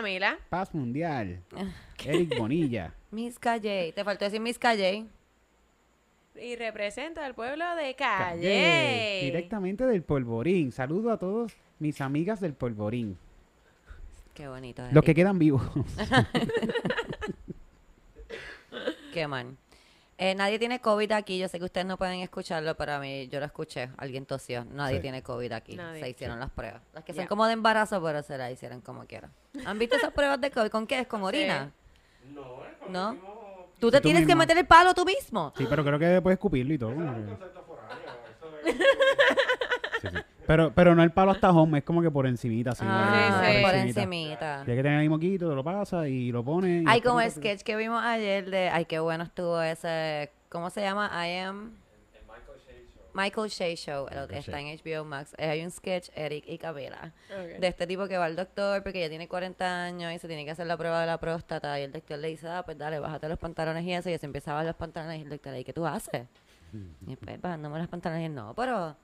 Camila. Paz Mundial. Eric Bonilla. Miss Calle. Te faltó decir Miss Calle. Y represento al pueblo de Calle. Calle. Directamente del Polvorín. Saludo a todos mis amigas del Polvorín. Qué bonito. Los que Eric. quedan vivos. Qué mal. Eh, nadie tiene COVID aquí. Yo sé que ustedes no pueden escucharlo, pero a mí yo lo escuché. Alguien tosió. Nadie Sí. tiene COVID aquí. Nadie. Se hicieron las pruebas. Las que Ya. son como de embarazo, pero se las hicieron como quieran. ¿Han visto esas pruebas de COVID? ¿Con qué es? ¿Con orina? No. ¿Tú te Tú tienes que meter el palo tú mismo? Sí, pero creo que puedes escupirlo y todo. Sí, sí. Pero, pero no el palo hasta home, es como que por encimita, así. Ah, Sí, sí. por encimita. Tienes que tener el moquito, lo pasa y lo pones. y Hay como el sketch que vimos ayer de... Ay, qué bueno estuvo ese... ¿Cómo se llama? I am... Michael Shea Show. el- Michael está en HBO Max. Eh, Hay un sketch, Eric y Camila. Ok. De este tipo que va al doctor porque ya tiene 40 años y se tiene que hacer la prueba de la próstata. Y el doctor le dice, ah, pues dale, bájate los pantalones y eso. Y se empieza a bajar los pantalones y el doctor le dice, ¿qué tú haces? Y después bajándome los pantalones y no, pero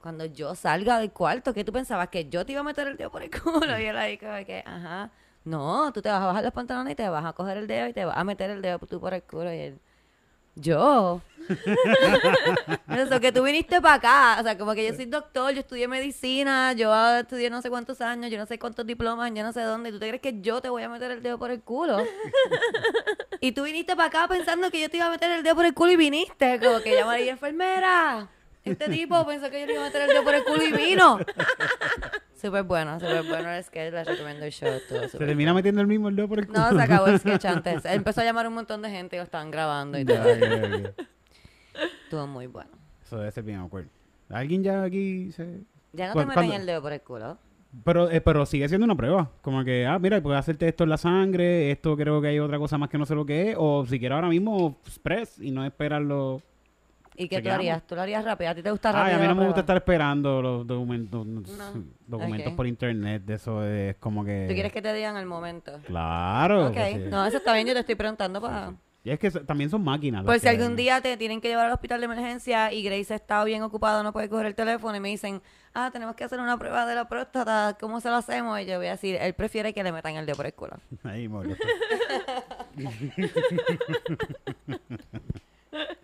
cuando yo salga del cuarto, ¿qué tú pensabas? ¿Que yo te iba a meter el dedo por el culo? Y él ahí como que, ajá, no, tú te vas a bajar los pantalones y te vas a coger el dedo y te vas a meter el dedo tú por el culo. Y él, yo. Eso, que tú viniste para acá. O sea, como que yo soy doctor, yo estudié medicina, yo estudié no sé cuántos años, yo no sé cuántos diplomas, yo no sé dónde. ¿Y tú te crees que yo te voy a meter el dedo por el culo? y tú viniste para acá pensando que yo te iba a meter el dedo por el culo y viniste. Como que llama a la enfermera. Este tipo pensó que yo le iba a meter el dedo por el culo y vino. Súper bueno, súper bueno el sketch, les recomiendo el show. estuvo Se termina metiendo el mismo el dedo por el culo. no, se acabó el sketch antes. Él empezó a llamar a un montón de gente y lo estaban grabando y todo. Ya. Estuvo muy bueno. Eso debe ser bien awkward. ¿Alguien ya aquí se...? Ya no ¿Cu- te meten el dedo por el culo. Pero, eh, pero sigue siendo una prueba. Como que, ah, mira, puedes hacerte esto en la sangre, esto creo que hay otra cosa más que no sé lo que es, o si quieres ahora mismo, express y no esperarlo. ¿Y qué tú Chequeamos. harías? ¿Tú lo harías rápido? ¿A ti te gusta Ay, rápido? a mí la no me gusta prueba? estar esperando los documentos, documentos Ok. por internet, de eso es como que... ¿Tú quieres que te digan el momento? Claro. ok, pues sí. no, eso está bien, yo te estoy preguntando para... Y es que so- también son máquinas. Por las si que- algún día te tienen que llevar al hospital de emergencia y Grace está bien ocupado, no puede coger el teléfono y me dicen, ah, tenemos que hacer una prueba de la próstata, ¿cómo se lo hacemos? Y yo voy a decir, él prefiere que le metan el dedo por el culo. Ahí, molo.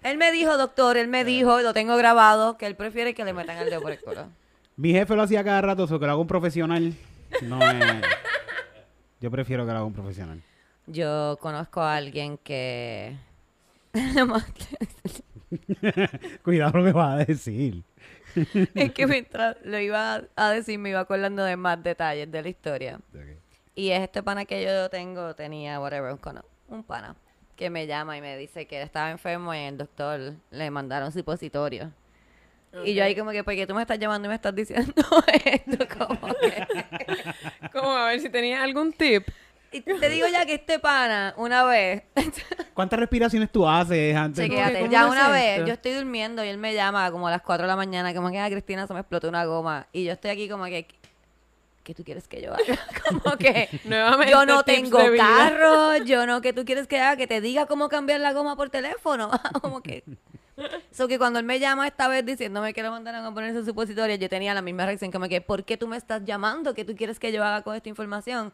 Él me dijo, doctor, él me dijo, lo tengo grabado, que él prefiere que le metan el dedo por el culo. Mi jefe lo hacía cada rato, eso que lo haga un profesional. No es... Yo prefiero que lo haga un profesional. Yo conozco a alguien que... Cuidado lo que vas a decir. es que mientras lo iba a decir me iba acordando de más detalles de la historia. Y es este pana que yo tengo, tenía, whatever, un pana que me llama y me dice que él estaba enfermo y el doctor le mandaron supositorio. Y yo ahí como que, ¿por qué tú me estás llamando y me estás diciendo esto? Como que... Como a ver si tenías algún tip. Y te digo ya que este pana, una vez, ¿Cuántas respiraciones tú haces antes? Chequéate, ¿cómo ya una vez, esto? yo estoy durmiendo y él me llama como a las 4 de la mañana, como que, ah, Cristina, se me explotó una goma. Y yo estoy aquí como que, ¿qué tú quieres que yo haga? como que, Nuevamente yo no tengo carro, yo no, ¿qué tú quieres que haga? Que te diga cómo cambiar la goma por teléfono. como que... So que cuando él me llama esta vez diciéndome que le mandaron a ponerse supositorio, yo tenía la misma reacción, como que, ¿por qué tú me estás llamando? ¿Qué tú quieres que yo haga con esta información?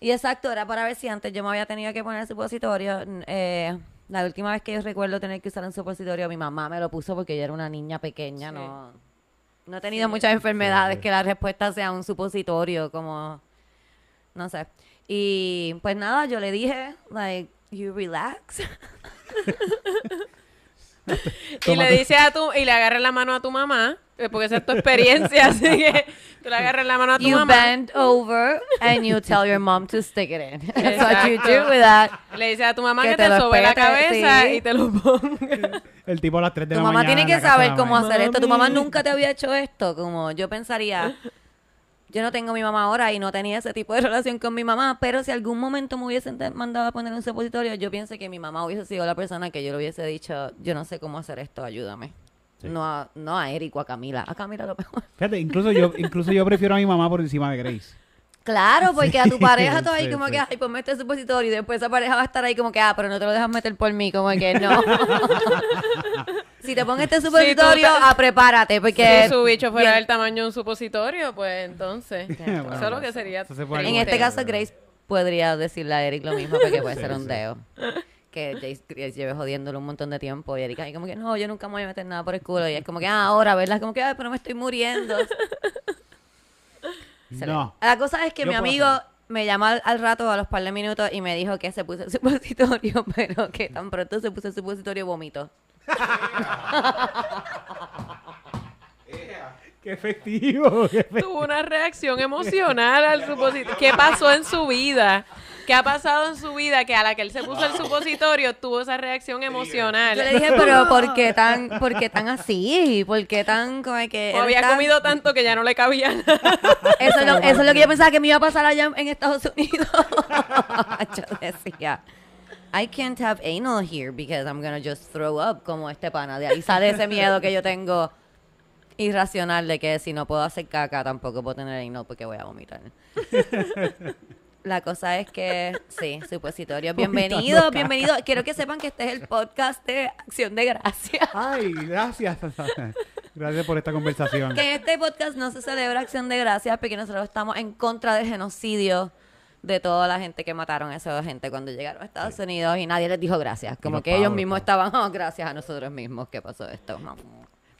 Y exacto, era para ver si antes yo me había tenido que poner supositorio. Eh, la última vez que yo recuerdo tener que usar un supositorio, mi mamá me lo puso porque yo era una niña pequeña, Sí. no, no he tenido muchas enfermedades que la respuesta sea un supositorio, como, no sé. Y pues nada, yo le dije, like, you relax. Y le dices a tu, y le agarras la mano a tu mamá, eh, porque esa es tu experiencia, así que tú le agarras la mano a tu You mamá. bend over and you tell your mom to stick it in. That's what you do with that. Le dices a tu mamá Que que, te te, lo sobe la cabeza sí. y te lo ponga. El tipo a las 3 de Tu la mamá mañana. tiene en que la casa de saber cómo mamá. hacer esto. Tu mamá nunca te había hecho esto. Como yo pensaría, yo no tengo mi mamá ahora y no tenía ese tipo de relación con mi mamá, pero si algún momento me hubiesen mandado a poner un supositorio, yo pienso que mi mamá hubiese sido la persona que yo le hubiese dicho, yo no sé cómo hacer esto, ayúdame. Sí. No, a, no a Eric o a Camila. A Camila lo mejor. Fíjate, incluso yo, incluso yo prefiero a mi mamá por encima de Grace. Claro, porque a tu pareja Sí, tú ahí como sí. que, ay, ponme este supositorio. Y después esa pareja va a estar ahí como que, ah, pero no te lo dejas meter por mí. Como que no. si te pongo este supositorio, te- ah, prepárate. Porque Si su bicho fuera bien, del tamaño de un supositorio, pues entonces. Bueno, eso es lo que sería. se En este caso, Grace podría decirle a Eric lo mismo porque puede Sí, ser un sí. deo. Que Grace, Grace lleve jodiéndolo un montón de tiempo y Eric ahí como que no, yo nunca me voy a meter nada por el culo. Y es como que, ah, ahora, ¿verdad? Como que, ay, pero me estoy muriendo. No. La cosa es que Yo mi amigo me llamó al, al rato, a los par de minutos, y me dijo que se puso el supositorio, pero que tan pronto se puso el supositorio vomito. Qué efectivo. qué efectivo. Tuvo una reacción emocional al supositorio. ¿Qué pasó en su vida? ¿Qué ha pasado en su vida que a la que él se puso el supositorio tuvo esa reacción emocional? Yo le dije, pero ¿por qué tan, por qué tan así? ¿Por qué tan como que O había comido tanto que ya no le cabía nada. Eso es, lo, eso es lo que yo pensaba que me iba a pasar allá en Estados Unidos. yo decía, I can't have anal here because I'm gonna just throw up como este pana. De ahí sale ese miedo que yo tengo irracional de que si no puedo hacer caca tampoco puedo tener anal porque voy a vomitar. La cosa es que, sí, supositorio. Vomitando Bienvenido, caca. bienvenido. Quiero que sepan que este es el podcast de Acción de Gracias. Ay, gracias. Gracias por esta conversación. Que en este podcast no se celebra Acción de Gracias porque nosotros estamos en contra del genocidio de toda la gente que mataron a esa gente cuando llegaron a Estados Unidos y nadie les dijo gracias. Como que ellos mismos los estaban, "Oh, gracias a nosotros mismos que pasó esto. No.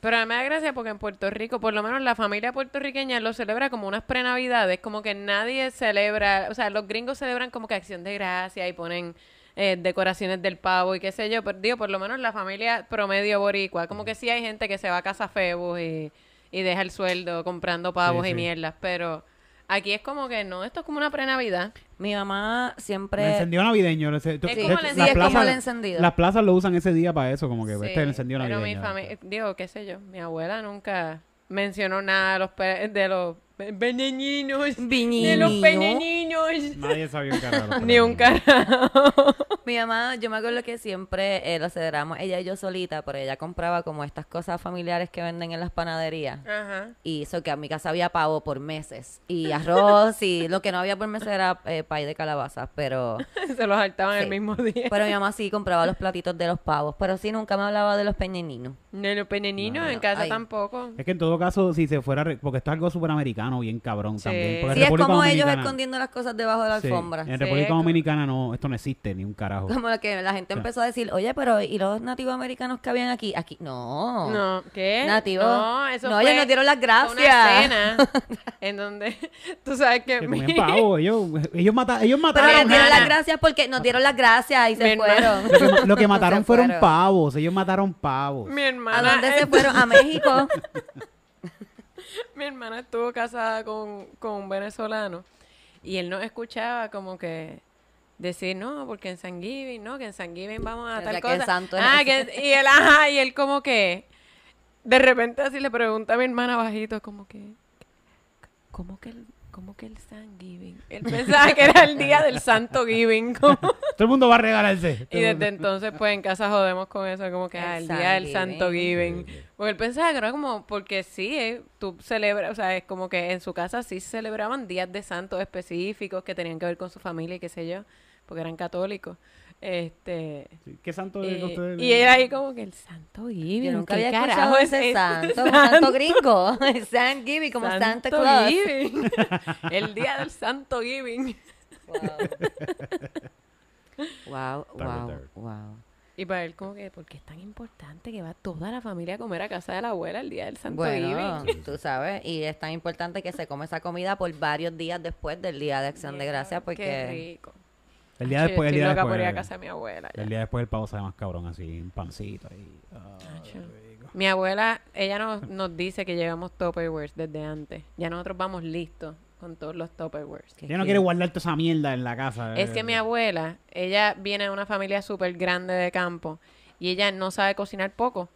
Pero a mí me da gracia porque en Puerto Rico, por lo menos la familia puertorriqueña lo celebra como unas prenavidades, como que nadie celebra, o sea, los gringos celebran como que acción de gracia y ponen eh, decoraciones del pavo y qué sé yo, pero digo, por lo menos la familia promedio boricua, como que sí hay gente que se va a casa Febus y, y deja el sueldo comprando pavos Sí, y sí. mierdas, pero aquí es como que no, esto es como una prenavidad. Mi mamá El siempre... encendido navideño. el encendido- Es como el las encendido. Sí, es como el encendido. Las plazas lo usan ese día para eso, como que Sí, este es el encendido pero navideño. mi familia, digo, qué sé yo, mi abuela nunca mencionó nada de los, pe- de los peñeñinos, de los peñeñinos. Nadie sabía un carajo. Ni un carajo. Mi mamá, yo me acuerdo que siempre eh, lo celebramos ella y yo solita, pero ella compraba como estas cosas familiares que venden en las panaderías. Ajá. Y eso que a mi casa había pavo por meses. Y arroz y lo que no había por meses era eh, pay de calabaza. Pero, Se los saltaban Sí. el mismo día. pero mi mamá sí compraba los platitos de los pavos. Pero sí, nunca me hablaba de los peñeninos. De los peñeñinos No, en casa ay. tampoco. Es que en todo caso, si se fuera, re- porque esto es algo súper bien cabrón Sí. también. porque en Sí, es República como ellos Dominicana- escondiendo las cosas debajo de la Sí, alfombra. En Sí, República como- Dominicana no, esto no existe ni un carajo. Como que la gente empezó a decir, oye, pero ¿y los nativos americanos que habían aquí? Aquí, no. No, ¿qué? Nativo. No, eso No, fue ellos nos dieron las fue Una gracias. cena en donde tú sabes que, Que mi- comían pavo, ellos, ellos, mata- ellos Pero mataron. nos dieron las gracias porque nos dieron las gracias y se fueron. Lo que, ma- lo que mataron fueron fueron. pavos, ellos mataron pavos. mi ¿A hermana dónde se fueron? A México. Mi hermana estuvo casada con, con un venezolano y él nos escuchaba como que decir, no, porque en San Giving, no, que en San Giving vamos a O tal que cosa. santo ah, que, y él, ajá, y él como que, de repente así le pregunta a mi hermana bajito, como que, ¿cómo que el, cómo que el San Giving? Él pensaba que era el día del Santo Giving, como- Todo el mundo va a regalarse. y desde entonces pues en casa jodemos con eso, como que, ah, el El día del San Santo Giving. Porque él pensaba que era como, porque sí, eh, tú celebras, o sea, es como que en su casa sí se celebraban días de santos específicos que tenían que ver con su familia y qué sé yo, porque eran católicos. Este. Sí, ¿Qué santo es eh, ustedes y era ahí como que el Santo Giving. Yo nunca ¿qué había escuchado es ese ese santo, un santo gringo. San Giving, como Santa Santo Claus. Giving. el día del Santo Giving. Wow, wow, wow. Y para él como que, ¿por qué es tan importante que va toda la familia a comer a casa de la abuela el día del Santo Bueno, Giving? tú sabes, y es tan importante que se come esa comida por varios días después del Día de Acción de Gracias, Qué porque rico. El día después, el día loca por ir a después. casa de mi abuela. ya. El día después el pavo sabe más cabrón así, un pancito ahí. Ah. Mi abuela, ella nos, nos dice que llevamos Tupperwares desde antes. Ya nosotros vamos listos con todos los Tupperwares. Ella no quiere guardar toda esa mierda en la casa. Es eh. que mi abuela, ella viene de una familia súper grande de campo y ella no sabe cocinar poco.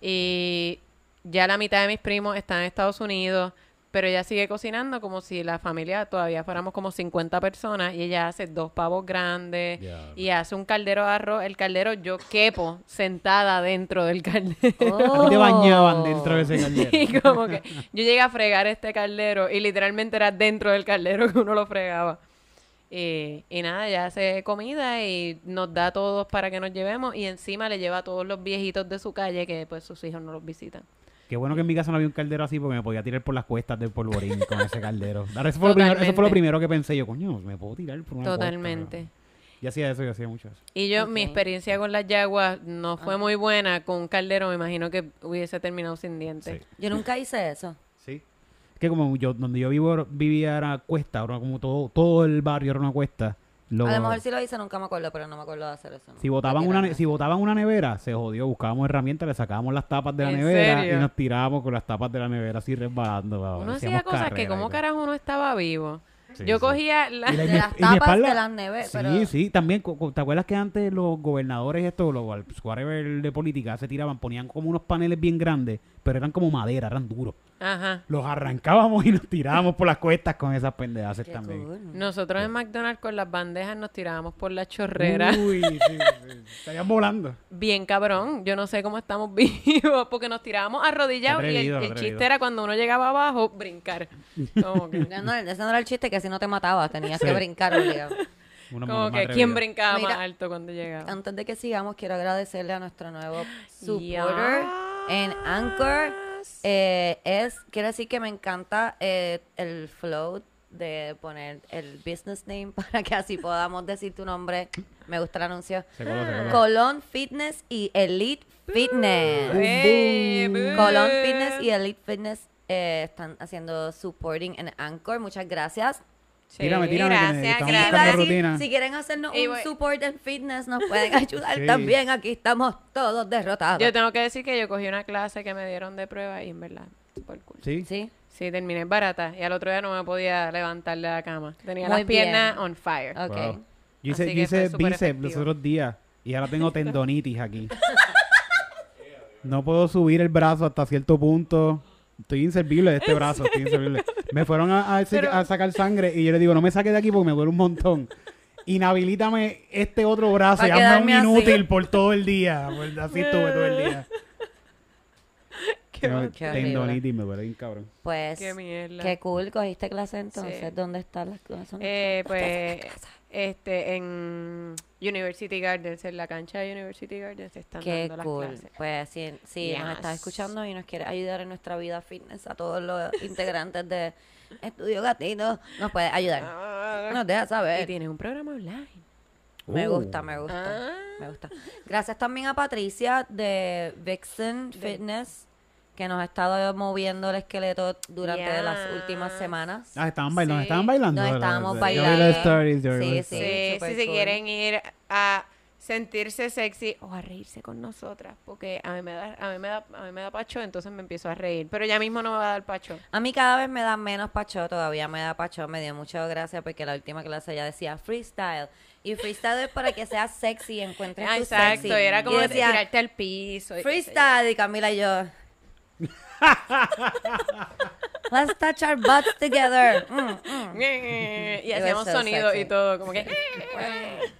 Y ya la mitad de mis primos están en Estados Unidos, pero ella sigue cocinando como si la familia todavía fuéramos como 50 personas y ella hace dos pavos grandes y hace un caldero de arroz. El caldero yo quepo sentada dentro del caldero. Ti te bañaban dentro de ese caldero. Y como que yo llegué a fregar este caldero y literalmente era dentro del caldero que uno lo fregaba. Y, y nada, ella hace comida y nos da a todos para que nos llevemos y encima le lleva a todos los viejitos de su calle que pues sus hijos no los visitan. Qué bueno que en mi casa no había un caldero así porque me podía tirar por las cuestas del polvorín con ese caldero. Eso, fue lo primero, eso fue lo primero que pensé yo, coño, me puedo tirar por una cuesta, Totalmente. cabrón. Y hacía eso, yo hacía mucho eso. Y yo, mi experiencia con las yaguas no fue Ah. muy buena. Con un caldero me imagino que hubiese terminado sin dientes. Sí. Yo nunca hice eso. Sí. Que como yo, donde yo vivo, vivía era cuesta, ahora como todo, todo el barrio era una cuesta. Lo- A lo mejor sí lo hice, nunca me acuerdo, pero no me acuerdo de hacer eso. si botaban, una, ne- si botaban una nevera, se jodió, buscábamos herramientas, le sacábamos las tapas de la ¿En nevera serio? y nos tirábamos con las tapas de la nevera así resbalando. Uno hacía Hacíamos cosas que carrera y como todo. carajo uno estaba vivo. Sí, yo sí. cogía la... Y la- De mi- las y mi tapas espalda- de las neveras. Sí, pero... sí, también, co- co- ¿te acuerdas que antes los gobernadores estos, los whatever de política, se tiraban, ponían como unos paneles bien grandes, pero eran como madera, eran duros. Ajá. Los arrancábamos y nos tirábamos por las cuestas con esas pendejas Qué también. cool. Nosotros en McDonald's con las bandejas nos tirábamos por la chorrera. Uy, sí, sí. Estarían volando. Bien cabrón. Yo no sé cómo estamos vivos porque nos tirábamos arrodillados y el, Atrevido, el atrevido. chiste era cuando uno llegaba abajo, brincar. Como que, No, no, ese no era el chiste, que si no te matabas, tenías Sí. que brincar obligado. Como que quién brincaba más alto cuando llegaba. Antes de que sigamos, quiero agradecerle a nuestro nuevo supporter en Anchor. Eh, es, quiero decir que me encanta eh, el flow de poner el business name para que así podamos decir tu nombre. Me gusta el anuncio. Se coló, se coló. Colón Fitness y Elite Fitness. ¡Eh, boo! Colón Fitness y Elite Fitness eh, están haciendo supporting en Anchor. Muchas gracias. Sí, Tírame, tírame, gracias, rutina. si quieren hacernos Y un voy- support en fitness, nos pueden ayudar Sí. también. Aquí estamos todos derrotados. Yo tengo que decir que yo cogí una clase que me dieron de prueba y en verdad, super cool. Sí. Sí. Sí, terminé barata y al otro día no me podía levantar de la cama. Tenía Muy las piernas on fire. Ok. Wow. Yo hice, yo hice bíceps los otros días y ahora tengo tendonitis aquí. No puedo subir el brazo hasta cierto punto. Estoy inservible de este brazo, estoy inservible. Me fueron a, a- Pero- a sacar sangre y yo le digo, no me saque de aquí porque me duele un montón. Inhabilítame este otro brazo y hazme un así. inútil por todo el día. Pues así estuve todo el día. Qué, Qué tendonitis, me duele bien cabrón. Pues, qué mierda. qué cool. ¿Cogiste clase entonces? Sí. ¿Dónde están las clases? Eh, pues, este, en University Gardens, en la cancha de University Gardens, están Qué dando las cool. clases. Pues si, si nos estás escuchando y nos quieres ayudar en nuestra vida fitness, a todos los integrantes de Estudio Gatito, nos puedes ayudar. Ah, Nos deja y saber. tienes un programa online. Me Uh. gusta, me gusta. Ah. Me gusta. Gracias también a Patricia de Vixen Fitness, que nos ha estado moviendo el esqueleto durante las últimas semanas. Ah, estaban bailando, Sí. estaban bailando. No, ¿verdad? estábamos Yo bailando. vi las stories, yo vi Sí, sí. Sí, si se cool. quieren ir a sentirse sexy o a reírse con nosotras, porque a mí me da, a mí me da, a mí me da pacho, entonces me empiezo a reír, pero ya mismo no me va a dar pacho. A mí cada vez me da menos pacho, todavía me da pacho, me dio mucha gracia porque la última clase ya decía freestyle. Y freestyle es para que seas sexy y encuentres Ah, tu exacto, sexy. era como y decía, tirarte al piso. y freestyle y Camila y yo. Let's touch our butts together. Mm, mm. y hacíamos so sonido sexy. y todo, como que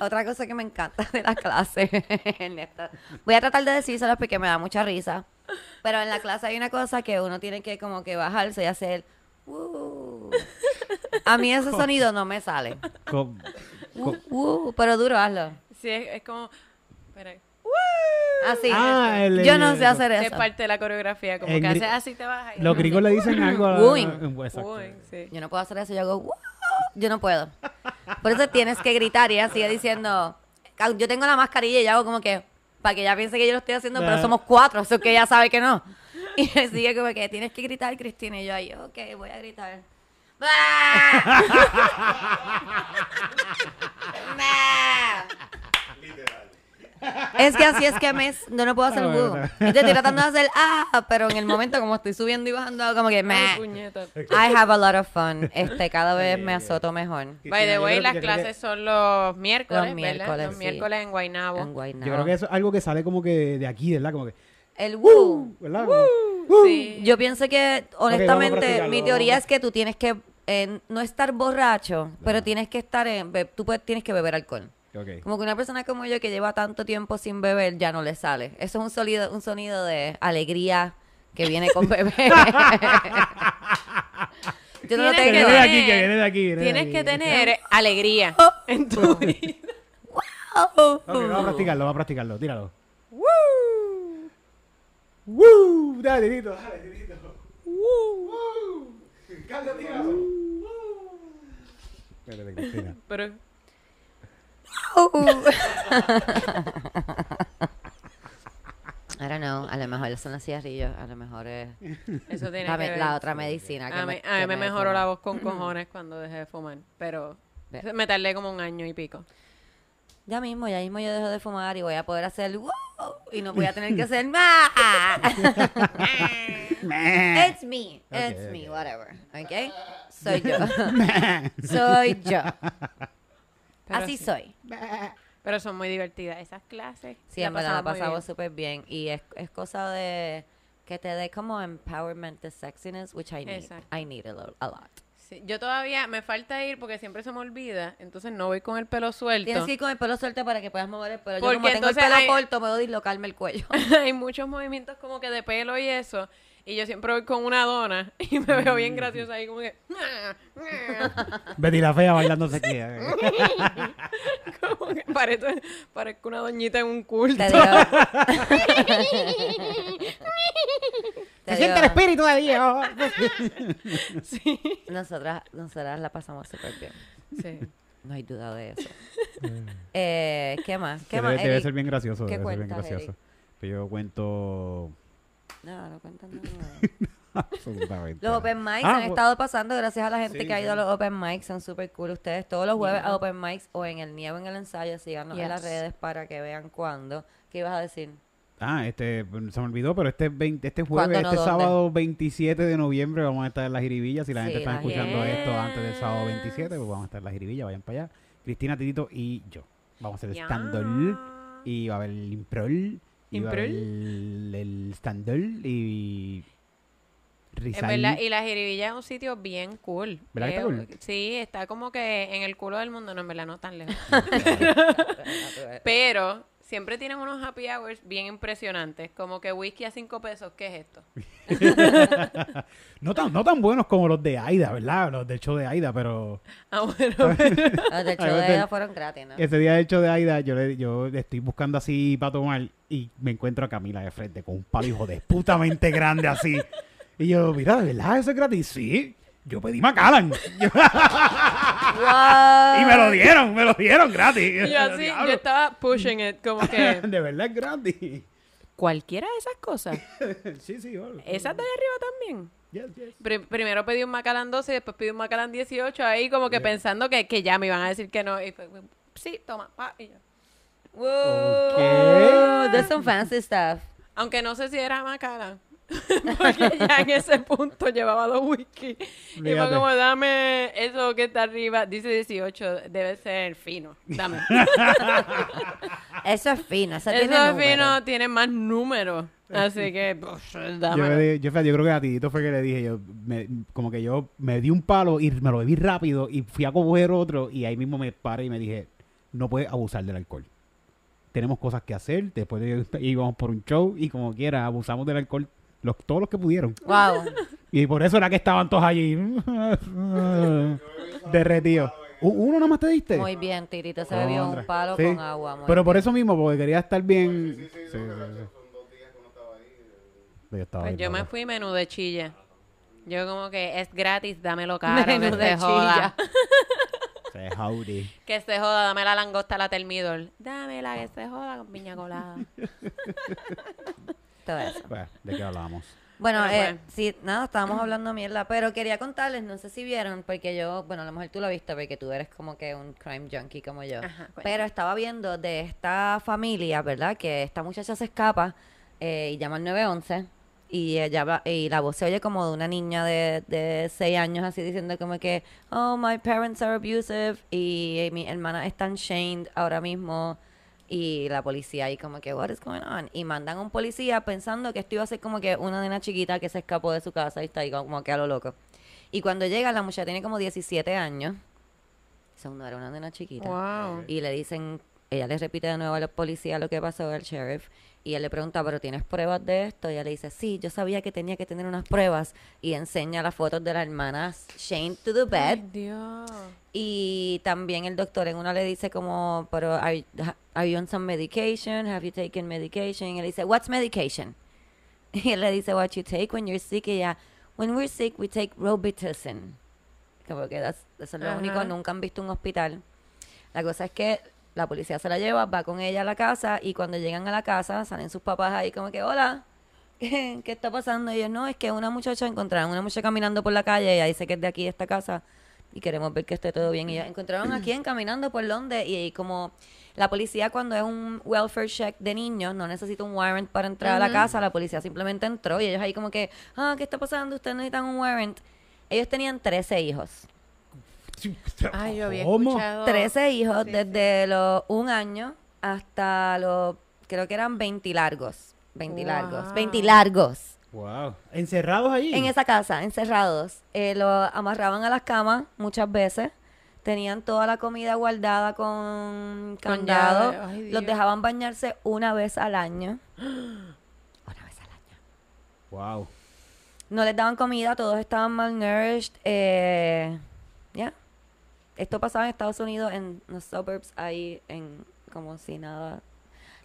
Otra cosa que me encanta de la clase, voy a tratar de decírselos porque me da mucha risa, pero en la clase hay una cosa que uno tiene que como que bajarse y hacer, "Uh". a mí ese sonido no me sale, "Uh, uh", pero duro, hazlo, sí, es, es como espera, así, Ah, el- yo no sé hacer es eso, parte de la coreografía, como En que haces así te bajas. y- Los gringos le dicen algo a. Uy, sí. yo no puedo hacer eso, yo hago, yo no puedo, por eso tienes que gritar y ella sigue diciendo, yo tengo la mascarilla y yo hago como que, para que ella piense que yo lo estoy haciendo, pero Ah. somos cuatro, eso que ella sabe que no. Y me sigue como que tienes que gritar, Cristina. Y yo ahí, ok, voy a gritar. ¡Ah! Es que así es que me, no lo puedo hacer Ah, verdad. Entonces estoy tratando de hacer ah, pero en el momento como estoy subiendo y bajando, hago como que meh. I have a lot of fun. Este, cada vez me azoto mejor. By the way, las clases son los miércoles, Los ¿verdad? miércoles, Los sí. miércoles en Guaynabo. En Guaynabo. Yo creo que eso es algo que sale como que de aquí, ¿verdad? Como que, El woo. ¿verdad? Como- Sí. Yo pienso que, honestamente, practicarlo, mi teoría es que tú tienes que eh, no estar borracho, pero tienes que estar en, tú puedes- tienes que beber alcohol. Ok. Como que una persona como yo que lleva tanto tiempo sin beber ya no le sale. Eso es un sonido, un sonido de alegría que viene con beber. yo no lo Tienes Que tengo. viene de tener- aquí, que viene de aquí. viene de Tienes aquí. que tener alegría Oh. en tu vida. Ok, vamos a practicarlo, vamos a practicarlo. Tíralo. ¡Woo! ¡Woo! Dale, Tito, dale, Tito. ¡Woo! Carlos, tíralo. Espérate, Pero I don't know, a lo mejor son los cigarrillos, a lo mejor es eso tiene la, que me- ver. la otra medicina. Que a mí, me, a mí que me mejoró la voz con cojones cuando dejé de fumar, pero Ve. me tardé como un año y pico. Ya mismo, ya mismo yo dejo de fumar y voy a poder hacer wow y no voy a tener que hacer ma. It's me, it's Ok, me, ok. whatever, ¿ok? Soy yo, soy yo, Pero así sí. soy. Pero son muy divertidas esas clases. Sí, en verdad la pasamos súper bien y es, es cosa de que te dé como empowerment de sexiness, which I need. Exacto. I need a, lo- a lot. Sí, yo todavía me falta ir porque siempre se me olvida, entonces no voy con el pelo suelto. Tienes que ir con el pelo suelto para que puedas mover el pelo. Yo Porque como tengo el pelo hay- corto, puedo dislocarme el cuello. Hay muchos movimientos como que de pelo y eso, y yo siempre voy con una dona y me veo bien graciosa ahí como que... Betty la fea bailando se queda. como que parezco, parezco una doñita en un culto. Te digo. Te Se siente el espíritu de Dios. Sí. nosotras, nosotras la pasamos súper bien. sí. No hay duda de eso. eh, ¿Qué más? ¿Qué Debe, más? debe ser bien gracioso. ¿Qué debe ser bien gracioso. Yo cuento. No, no cuentan nada. Absolutamente. Los open mics Ah, han bu- estado pasando gracias a la gente Sí, que ha ido sí. a los open mics. Son súper cool ustedes. Todos los jueves a open mics o en el nieve en el ensayo. Síganos en las redes para que vean cuándo. ¿Qué ibas a decir? Ah, este, se me olvidó, pero este, 20 este jueves, ¿Cuándo, no, este dónde? sábado 27 de noviembre vamos a estar en las jiribillas. Si la gente está escuchando Yes. esto antes del sábado 27, pues vamos a estar en las jiribillas, vayan para allá. Cristina, Titito y yo. Vamos a hacer Ya. stand-up y va a haber el improl. El, el y... Es Rizal. verdad, y la jiribilla es un sitio bien cool. ¿Verdad que está Eh, cool? Sí, está como que en el culo del mundo, no, en verdad, no tan lejos. Pero siempre tienen unos happy hours bien impresionantes, como que whisky a cinco pesos, ¿qué es esto? No tan, no tan buenos como los de Aida, ¿verdad? Los del show de Aida, pero... Ah, bueno, pero- Los del show de ella fueron gratis, ¿no? Ese día del show de Aida, yo, le, yo estoy buscando así para tomar y me encuentro a Camila de frente con un palo hijo de putamente grande así. Y yo, mira, ¿de verdad eso es gratis? Sí. Yo pedí Macallan. Yo- y me lo dieron, me lo dieron gratis. y yo así, yo estaba pushing it, como que De verdad es gratis. cualquiera de esas cosas, sí, sí. bueno. esas de ahí arriba también. Yes, yes. Pri- primero pedí un Macallan 12 y después pedí un Macallan 18 ahí como que pensando que, que ya me iban a decir que no. Y fue, sí, toma, pa, y ya. Wow, Ok. There's some fancy stuff. Aunque no sé si era Macallan. Porque ya en ese punto llevaba dos whisky. Y fue como, dame eso que está arriba. Dice 18, debe ser fino. Dame. Eso es fino, eso, eso tiene es número. fino, tiene más números. Así que, pues, Yo, le dámelo. di- yo, yo creo que a Titito fue que le dije, yo me- como que yo me di un palo y me lo bebí rápido y fui a coger otro y ahí mismo me paré y me dije, no puedes abusar del alcohol. Tenemos cosas que hacer, después de, íbamos por un show y como quiera, abusamos del alcohol los, todos los que pudieron. Wow. Y por eso era que estaban todos allí derretidos. ¿Uno nada más te diste? Muy bien, Tirito se bebió un palo Sí. con agua. muy Pero por bien. eso mismo, porque quería estar bien... Sí, sí, sí. Estaba Pues ahí, yo me fui menú de chilla. Yo como que es gratis, dámelo caro, Menú que de se joda. chilla. Howdy. Que se joda, dame la langosta, la termidor. Dámela que se joda con piña colada. Todo eso. Bueno, ¿de qué hablábamos? Bueno, Pero eh, bueno. sí, nada, estábamos hablando mierda, pero quería contarles, no sé si vieron, porque yo, bueno, a lo mejor tú lo viste, porque tú eres como que un crime junkie como yo. Ajá, pero estaba viendo de esta familia, ¿verdad? Que esta muchacha se escapa eh, y llama al 911 y ella va- y la voz se oye como de una niña de, de 6 años así diciendo como que, oh, my parents are abusive y, eh, mi hermana está en shamed ahora mismo Y la policía ahí como que, what is going on? Y mandan a un policía pensando que esto iba a ser como que una nena chiquita que se escapó de su casa y está ahí como que a lo loco. Y cuando llega, la muchacha tiene como 17 años. Eso no era una nena chiquita. Wow. Y le dicen, ella le repite de nuevo a la policía lo que pasó al sheriff. Y él le pregunta, ¿pero tienes pruebas de esto? Y ella le dice, sí, yo sabía que tenía que tener unas pruebas. Y enseña las fotos de la hermana Shane to the bed. Ay, Dios. Y también el doctor en una le dice como, pero are, are you on some medication? Have you taken medication? Y él dice, what's medication? Y él le dice, what you take when you're sick. Y ella, when we're sick, we take Robitussin. Como que eso es lo único, nunca han visto un hospital. La cosa es que la policía se la lleva, va con ella a la casa y cuando llegan a la casa salen sus papás ahí como que, hola, ¿qué, qué está pasando? Y ellos, no, es que una muchacha encontraron una muchacha caminando por la calle, ella dice que es de aquí, de esta casa, y queremos ver que esté todo bien. Y ellos encontraron a quién caminando por donde, y, y como la policía cuando es un welfare check de niños, no necesita un warrant para entrar a la casa, la policía simplemente entró y ellos ahí como que, ah, ¿qué está pasando? Ustedes necesitan un warrant. Ellos tenían 13 hijos. Ay, yo había ¿Cómo? escuchado. 13 hijos Sí, desde los un año hasta los, creo que eran 20 largos. 20 largos. Wow. 20 largos. Wow. ¿Encerrados allí? En esa casa, encerrados. Eh, lo amarraban a las camas muchas veces. Tenían toda la comida guardada con candado. Ay, Los dejaban bañarse una vez al año. Una vez al año. Wow. No les daban comida, todos estaban malnourished. Eh, ya. Esto pasaba en Estados Unidos, en los suburbs, ahí, en como si nada.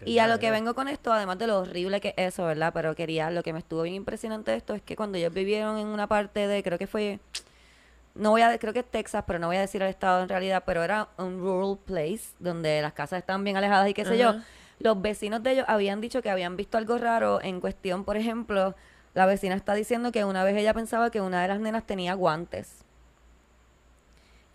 Y a lo que vengo con esto, además de lo horrible que es eso, ¿verdad? Pero quería, lo que me estuvo bien impresionante de esto es que cuando ellos vivieron en una parte de, creo que fue, no voy a, creo que es Texas, pero no voy a decir el estado en realidad, pero era un rural place donde las casas estaban bien alejadas y qué sé yo. Los vecinos de ellos habían dicho que habían visto algo raro en cuestión, por ejemplo, la vecina está diciendo que una vez ella pensaba que una de las nenas tenía guantes.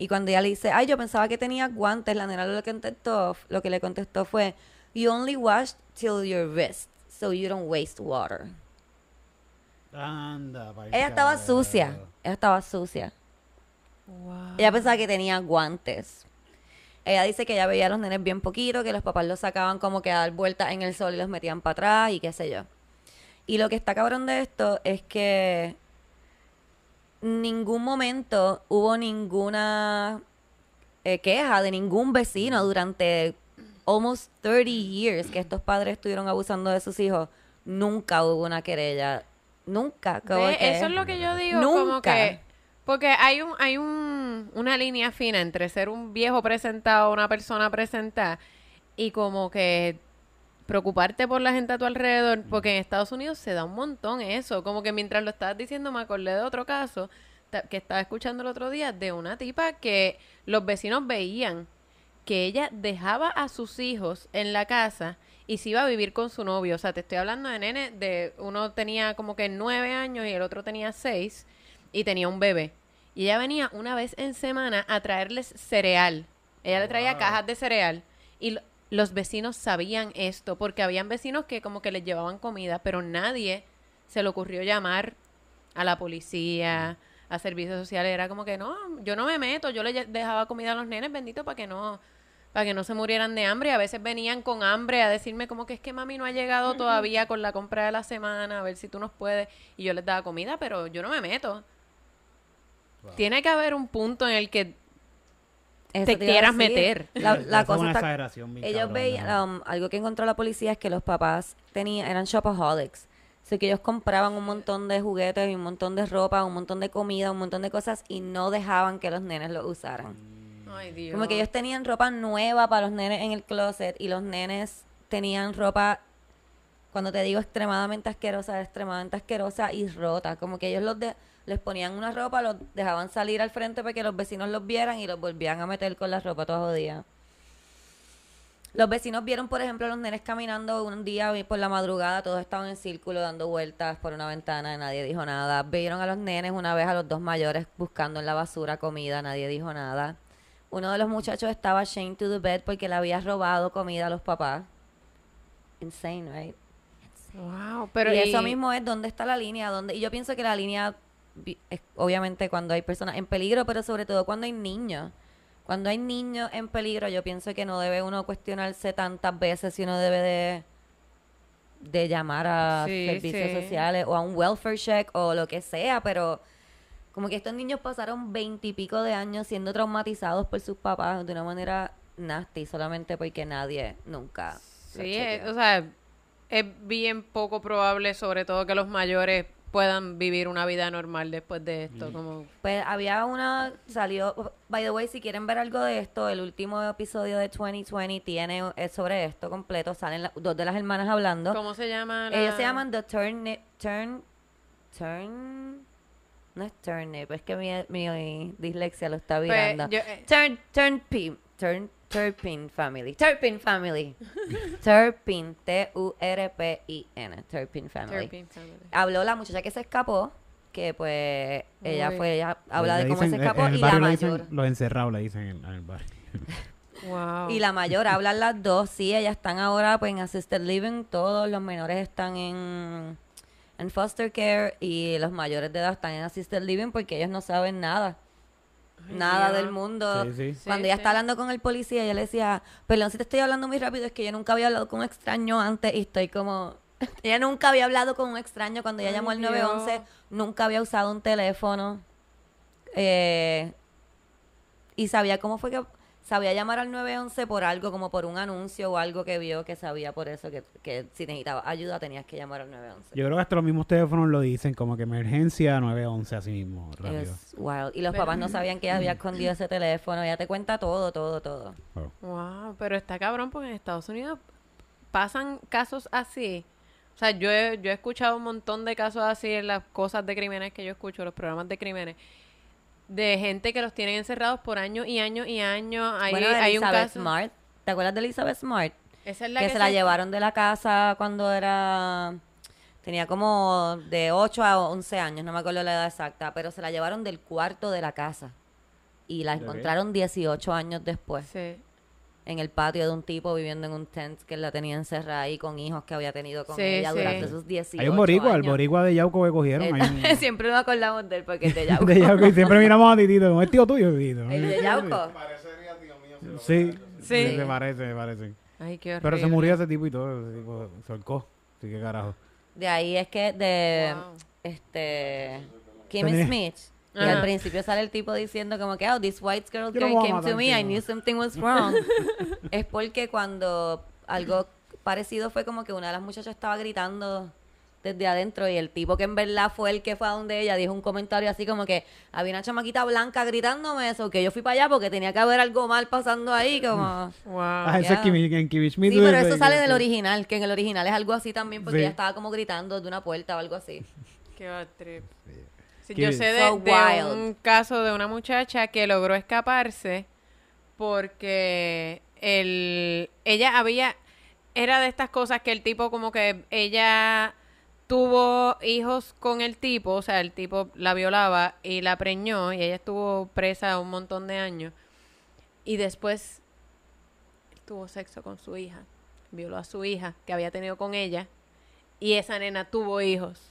Y cuando ella le dice, ay, yo pensaba que tenía guantes, la nena lo que contestó, lo que le contestó fue, you only wash till your wrist, so you don't waste water. Anda, Ella estaba sucia, ella estaba sucia. Wow. Ella pensaba que tenía guantes. Ella dice que ella veía a los nenes bien poquito, que los papás los sacaban como que a dar vueltas en el sol y los metían para atrás y qué sé yo. Y lo que está cabrón de esto es que ningún momento hubo ninguna eh, queja de ningún vecino durante almost 30 years que estos padres estuvieron abusando de sus hijos. Nunca hubo una querella. Nunca. como que- Eso es lo que yo digo, como Nunca. que... Porque hay un hay un, una línea fina entre ser un viejo presentado, una persona presentada, y como que preocuparte por la gente a tu alrededor, porque en Estados Unidos se da un montón eso. Como que mientras lo estabas diciendo, me acordé de otro caso que estaba escuchando el otro día de una tipa que los vecinos veían que ella dejaba a sus hijos en la casa y se iba a vivir con su novio. O sea, te estoy hablando de nene, de uno tenía como que nueve años y el otro tenía seis y tenía un bebé. Y ella venía una vez en semana a traerles cereal. Ella le traía Wow. cajas de cereal y lo- los vecinos sabían esto porque habían vecinos que como que les llevaban comida, pero nadie se le ocurrió llamar a la policía, a servicios sociales. Era como que no, yo no me meto, yo le dejaba comida a los nenes, bendito, para que no para que no se murieran de hambre. A veces venían con hambre a decirme como que es que mami no ha llegado todavía con la compra de la semana, a ver si tú nos puedes. Y yo les daba comida, pero yo no me meto. Wow. Tiene que haber un punto en el que Eso te a quieras decir. meter. La, cosa una está exageración ellos veían, um, algo que encontró la policía es que los papás tenían, eran shopaholics. Así que ellos compraban un montón de juguetes y un montón de ropa, un montón de comida, un montón de cosas y no dejaban que los nenes lo usaran. Ay, Dios. Como que ellos tenían ropa nueva para los nenes en el closet y los nenes tenían ropa, cuando te digo extremadamente asquerosa, extremadamente asquerosa y rota. Como que ellos los de- les ponían una ropa, los dejaban salir al frente para que los vecinos los vieran y los volvían a meter con la ropa toda jodida. Los vecinos vieron, por ejemplo, a los nenes caminando un día por la madrugada, todos estaban en círculo dando vueltas por una ventana, nadie dijo nada. Vieron a los nenes una vez a los dos mayores buscando en la basura comida, nadie dijo nada. Uno de los muchachos estaba chained to the bed porque le había robado comida a los papás. Insane, right? Wow, pero y y- eso mismo es dónde está la línea, dónde y yo pienso que la línea obviamente cuando hay personas en peligro, pero sobre todo cuando hay niños. Cuando hay niños en peligro, yo pienso que no debe uno cuestionarse tantas veces si uno debe de, de llamar a Sí, servicios sí. sociales o a un welfare check o lo que sea, pero como que estos niños pasaron veintipico de años siendo traumatizados por sus papás de una manera nasty solamente porque nadie nunca. Sí, o sea, es bien poco probable, sobre todo que los mayores puedan vivir una vida normal después de esto. Como, Pues había una, salió, by the way, si quieren ver algo de esto, el último episodio de 2020 tiene, es sobre esto completo, salen la- dos de las hermanas hablando. ¿Cómo se llama? la- Ellos se llaman The Turn, Turn, Turn, no es Turnip, es que mi, mi dislexia lo está Pues, virando. yo, eh, Turn, Turnpin, Turn, Turpin Family, Turpin Family, Turpin, T-U-R-P-I-N, Turpin Family. Turpin Family. Habló la muchacha que se escapó, que pues ella Uy. fue, ella habla Le de cómo se escapó en el y la barrio le dicen mayor. los encerrados le dicen en, en el barrio. Wow. Y la mayor hablan las dos, sí, ellas están ahora pues en assisted living, todos los menores están en, en foster care y los mayores de edad están en assisted living porque ellos no saben nada, nada del mundo. Sí, sí. Sí, Cuando ella sí. está hablando con el policía, ella le decía, perdón si te estoy hablando muy rápido, es que yo nunca había hablado con un extraño antes y estoy como... ella nunca había hablado con un extraño cuando ella Ay, llamó al Dios. 911, nunca había usado un teléfono. Eh, y sabía cómo fue que sabía llamar al 911 por algo, como por un anuncio o algo que vio que sabía por eso que, que si necesitaba ayuda tenías que llamar al 911. Yo creo que hasta los mismos teléfonos lo dicen como que emergencia 911 así mismo, rápido. Es wild. Y los Pero- papás no sabían que ella había escondido ese teléfono. Ella te cuenta todo, todo, todo. Oh. Wow, pero está cabrón porque en Estados Unidos pasan casos así. O sea, yo he, yo he escuchado un montón de casos así en las cosas de crímenes que yo escucho, los programas de crímenes, de gente que los tienen encerrados por años y años y años. Hay, bueno, hay un caso. Smart. ¿Te acuerdas de Elizabeth Smart? Esa es la que, que, se la llevaron de la casa cuando era... Tenía como de 8 a 11 años, no me acuerdo la edad exacta, pero se la llevaron del cuarto de la casa. Y la encontraron 18 años después Sí. En el patio de un tipo viviendo en un tent que la tenía encerrada ahí con hijos que había tenido con Sí, ella sí. durante esos 18 Hay un boricua, el boricua de Yauco que cogieron. Hay un, Siempre nos acordamos de él porque es de Yauco. de Yauco y siempre miramos a Titito, como es tío tuyo, Titito. ¿El de Yauco? Parecería tío mío. Sí, sí, me parece, me parece. Ay, qué horrible. Pero se murió ese tipo y todo, ese tipo se ahorcó. Así que carajo. De ahí es que de Wow. este Kimmy Tenía- Smith. Y Ajá. al principio sale el tipo diciendo como que, oh, this white girl, Yo no girl voy a came matar to me, I knew no. something was wrong. es porque cuando algo parecido fue como que una de las muchachas estaba gritando desde adentro y el tipo que en verdad fue el que fue a donde ella dijo un comentario así como que había una chamaquita blanca gritándome eso, que yo fui para allá porque tenía que haber algo mal pasando ahí, como... Wow. Ah, ese es ya. Kimmy, en Kimmy Schmidt. Sí, pero eso sale del original, que en el original es algo así también, porque Sí. ella estaba como gritando de una puerta o algo así. Qué bad trip. Sí, Qué- yo sé de, So de wild. un caso de una muchacha que logró escaparse porque el, ella había, era de estas cosas que el tipo como que ella tuvo hijos con el tipo, o sea, el tipo la violaba y la preñó y ella estuvo presa un montón de años y después tuvo sexo con su hija, violó a su hija que había tenido con ella y esa nena tuvo hijos.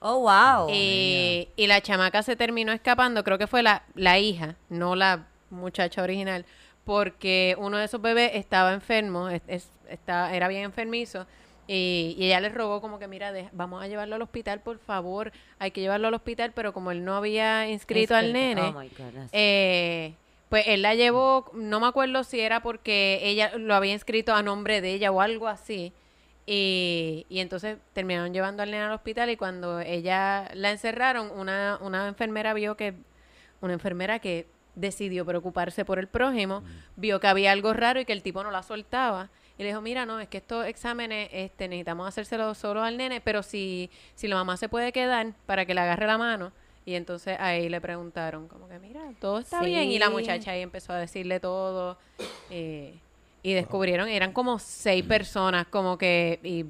Oh, wow. Y, y la chamaca se terminó escapando, creo que fue la, la hija, no la muchacha original, porque uno de esos bebés estaba enfermo, es, es- está- era bien enfermizo, y, y ella le rogó como que, mira, de- vamos a llevarlo al hospital, por favor, hay que llevarlo al hospital, pero como él no había inscrito al nene, Oh, my eh, pues él la llevó, no me acuerdo si era porque ella lo había inscrito a nombre de ella o algo así. Y, y entonces terminaron llevando al nene al hospital y cuando ella la encerraron, una, una enfermera vio que, una enfermera que decidió preocuparse por el prójimo, vio que había algo raro y que el tipo no la soltaba. Y le dijo, mira, no, es que estos exámenes este, necesitamos hacérselo solo al nene, pero si, si la mamá se puede quedar para que le agarre la mano. Y entonces ahí le preguntaron, como que, mira, todo está bien. Y la muchacha ahí empezó a decirle todo. eh, y descubrieron, eran como seis personas, como que, y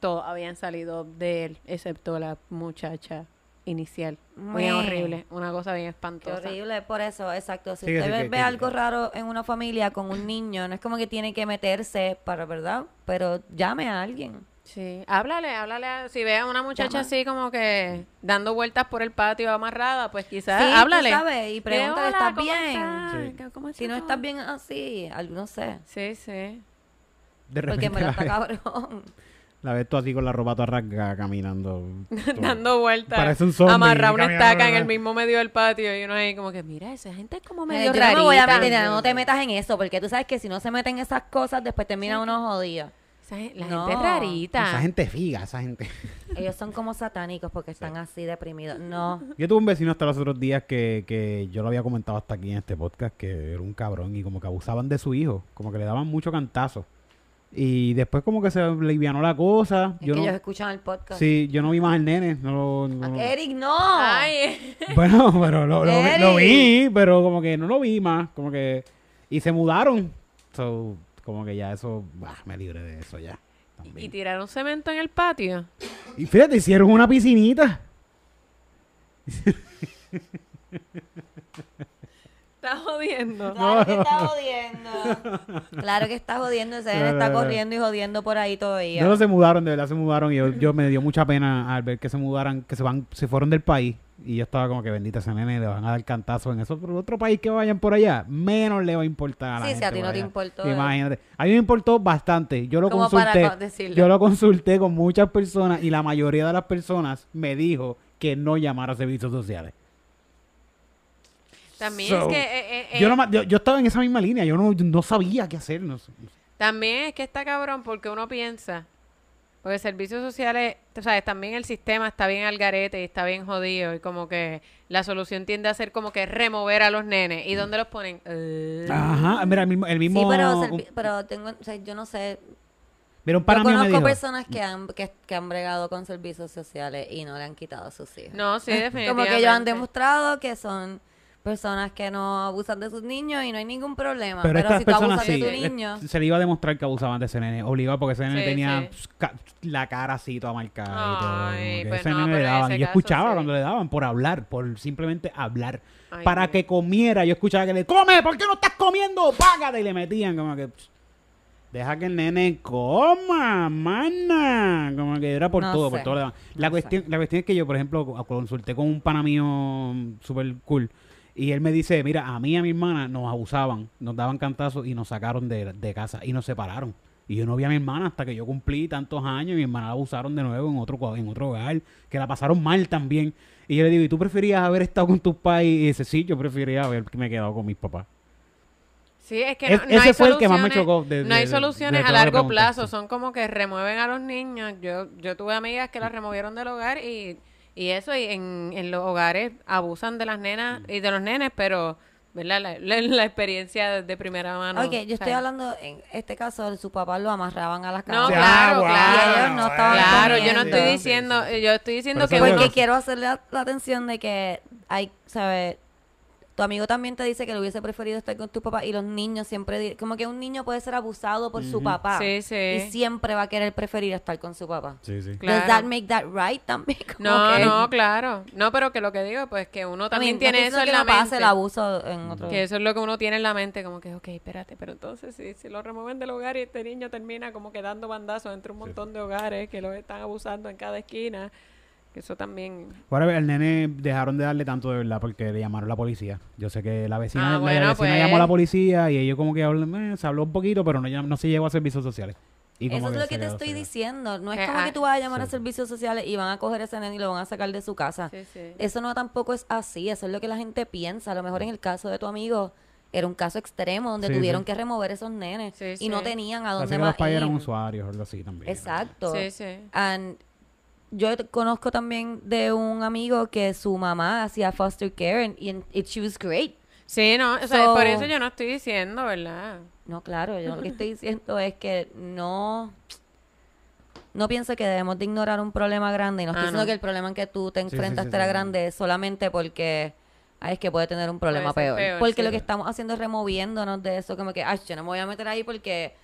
todos habían salido de él, excepto la muchacha inicial. Muy horrible, una cosa bien Qué espantosa. horrible, por eso, exacto. Si Sí, usted sí, ve, que- ve que- algo raro en una familia con un niño, no es como que tiene que meterse para, ¿verdad? Pero llame a alguien. Sí, háblale, háblale. a- si ve a una muchacha Llama. así como que dando vueltas por el patio amarrada, pues quizás Sí, tú háblale. sabes, y pregúntale, "Hola, ¿estás ¿cómo bien?" estás? Sí. ¿Qué- cómo Si no todo?" estás bien así, algo no sé. Sí, sí. De Porque repente me lo la, está ves, cabrón. la ves tú así con la ropa toda rasgada caminando. Dando vueltas. Parece un zombie Amarrar una estaca en el mismo medio del patio y uno ahí como que, mira, esa gente es como Eh, medio yo no me voy a rarita. meter, no te metas en eso, porque tú sabes que si no se meten en esas cosas, después termina uno jodido. La No. gente es rarita. Esa gente figa, esa gente. Ellos son como satánicos porque están así deprimidos. No. Yo tuve un vecino hasta los otros días que, que yo lo había comentado hasta aquí en este podcast, que era un cabrón y como que abusaban de su hijo, como que le daban mucho cantazo. Y después como que se alivianó la cosa. Es Yo que no, ellos escuchan el podcast. sí, yo no vi más al nene. No, lo- no- no- Eric, no. Ay, Bueno, pero lo, lo vi- lo vi, pero como que no lo vi más. Como que... Y se mudaron. So, como que ya eso... bah, me libre de eso ya. y tiraron cemento en el patio. Y fíjate, hicieron una piscinita. Estás jodiendo. Claro que está jodiendo. Claro que está jodiendo. Ese nene está corriendo y jodiendo por ahí todavía. No, se mudaron, de verdad se mudaron. Y yo, yo me dio mucha pena al ver que se mudaran, que se van, se fueron del país. Y yo estaba como que bendita ese nene, le van a dar cantazo en eso. Pero otro país que vayan por allá, menos le va a importar a la Sí, si gente a ti no te allá. importó. Imagínate. A mí me importó bastante. Yo lo Como para consulté. decirlo. Yo lo consulté con muchas personas y la mayoría de las personas me dijo que no llamara a servicios sociales. También So, es que... eh, eh, Yo, eh, nomás- yo, yo estaba en esa misma línea. Yo no, no sabía qué hacer. No sé. También es que está cabrón porque uno piensa, porque servicios sociales, tú sabes, también el sistema está bien al garete y está bien jodido y como que la solución tiende a ser como que remover a los nenes. ¿Y dónde los ponen? Eh, Ajá. Mira, el mismo... El mismo Sí, pero, un- pero tengo, o sea, yo no sé. mira, un Yo me conozco dijo... personas que han, que, que han bregado con servicios sociales y no le han quitado a sus hijos. No, sí, definitivamente. Como que ellos han demostrado que son personas que no abusan de sus niños y no hay ningún problema. Pero, Pero, estas si tú personas abusas sí, de tu eh, niño, se le iba a demostrar que abusaban de ese nene, obligado porque ese nene Sí, tenía sí. pues, ca- la cara así toda marcada y todo. Ay, como que pues ese no, nene pero le en daban. ese Y yo caso escuchaba sí. cuando le daban por hablar, por simplemente hablar. Ay, para Dios. que comiera, yo escuchaba que le come, ¿por qué no estás comiendo? Págate y le metían como que pss, deja que el nene coma, mana, como que era por No todo, por sé, todo lo demás. La no cuestión, la cuestión es que yo, por ejemplo, co- consulté con un pana mío mm, super cool y él me dice, mira, a mí y a mi hermana nos abusaban, nos daban cantazos y nos sacaron de, de casa y nos separaron. Y yo no vi a mi hermana hasta que yo cumplí tantos años y mi hermana la abusaron de nuevo en otro, en otro hogar, que la pasaron mal también. Y yo le digo, ¿y tú preferías haber estado con tus pais? Y dice, sí, yo prefería haberme quedado con mis papás. Sí, es que Es- no, no ese hay fue el que más me soluciones- chocó de- no hay de- soluciones a largo plazo, son como que remueven a los niños. Yo yo tuve amigas que las removieron del hogar y, y eso, y en, en los hogares abusan de las nenas y de los nenes, pero ¿verdad? La, la- la experiencia de, de primera mano. ok, yo estoy ¿sabes? hablando, en este caso, su papá lo amarraban a las No, camas. claro, wow, claro. Y ellos no estaban Claro, yo no estoy diciendo, sí. yo estoy diciendo que Porque que- quiero hacerle la, la atención de que hay, ¿sabes? Tu amigo también te dice que le hubiese preferido estar con tu papá y los niños siempre, como que un niño puede ser abusado por su papá Sí, sí. y siempre va a querer preferir estar con su papá. Sí, sí. Claro. Does that make that right también? Como No, que- no, claro. No, pero que lo que digo, pues que uno I también tiene eso en la que pase mente. el abuso en otro... Que eso es lo que uno tiene en la mente, como que, ok, espérate, pero entonces si, si lo remueven del hogar y este niño termina como que dando bandazos entre un montón de hogares que lo están abusando en cada esquina, eso también... Ahora el nene dejaron de darle tanto de verdad porque le llamaron la policía. Yo sé que la vecina, Ah, la bueno, vecina pues. llamó a la policía y ellos como que hablan, eh, se habló un poquito, pero no, no se llegó a servicios sociales. Y como Eso es lo que te estoy diciendo. No es Que, como ah, que tú vas a llamar a servicios sociales y van a coger a ese nene y lo van a sacar de su casa. Sí, sí. Eso no tampoco es así. Eso es lo que la gente piensa. A lo mejor en el caso de tu amigo era un caso extremo donde Sí, tuvieron sí. que remover esos nenes Sí, y no tenían a dónde que más los padres eran ir. usuarios o algo así también. Exacto. Sí, sí. And yo te- conozco también de un amigo que su mamá hacía foster care and, and it, she was great. Sí, no, o sea, So- por eso yo no estoy diciendo, ¿verdad? No, claro, yo lo que estoy diciendo es que no no pienso que debemos de ignorar un problema grande y no estoy Ah, diciendo no. que el problema en que tú te sí, sí, era sí. grande solamente porque ay, es que puede tener un problema peor. peor, porque sí. lo que estamos haciendo es removiéndonos de eso, como que, ay, yo no me voy a meter ahí porque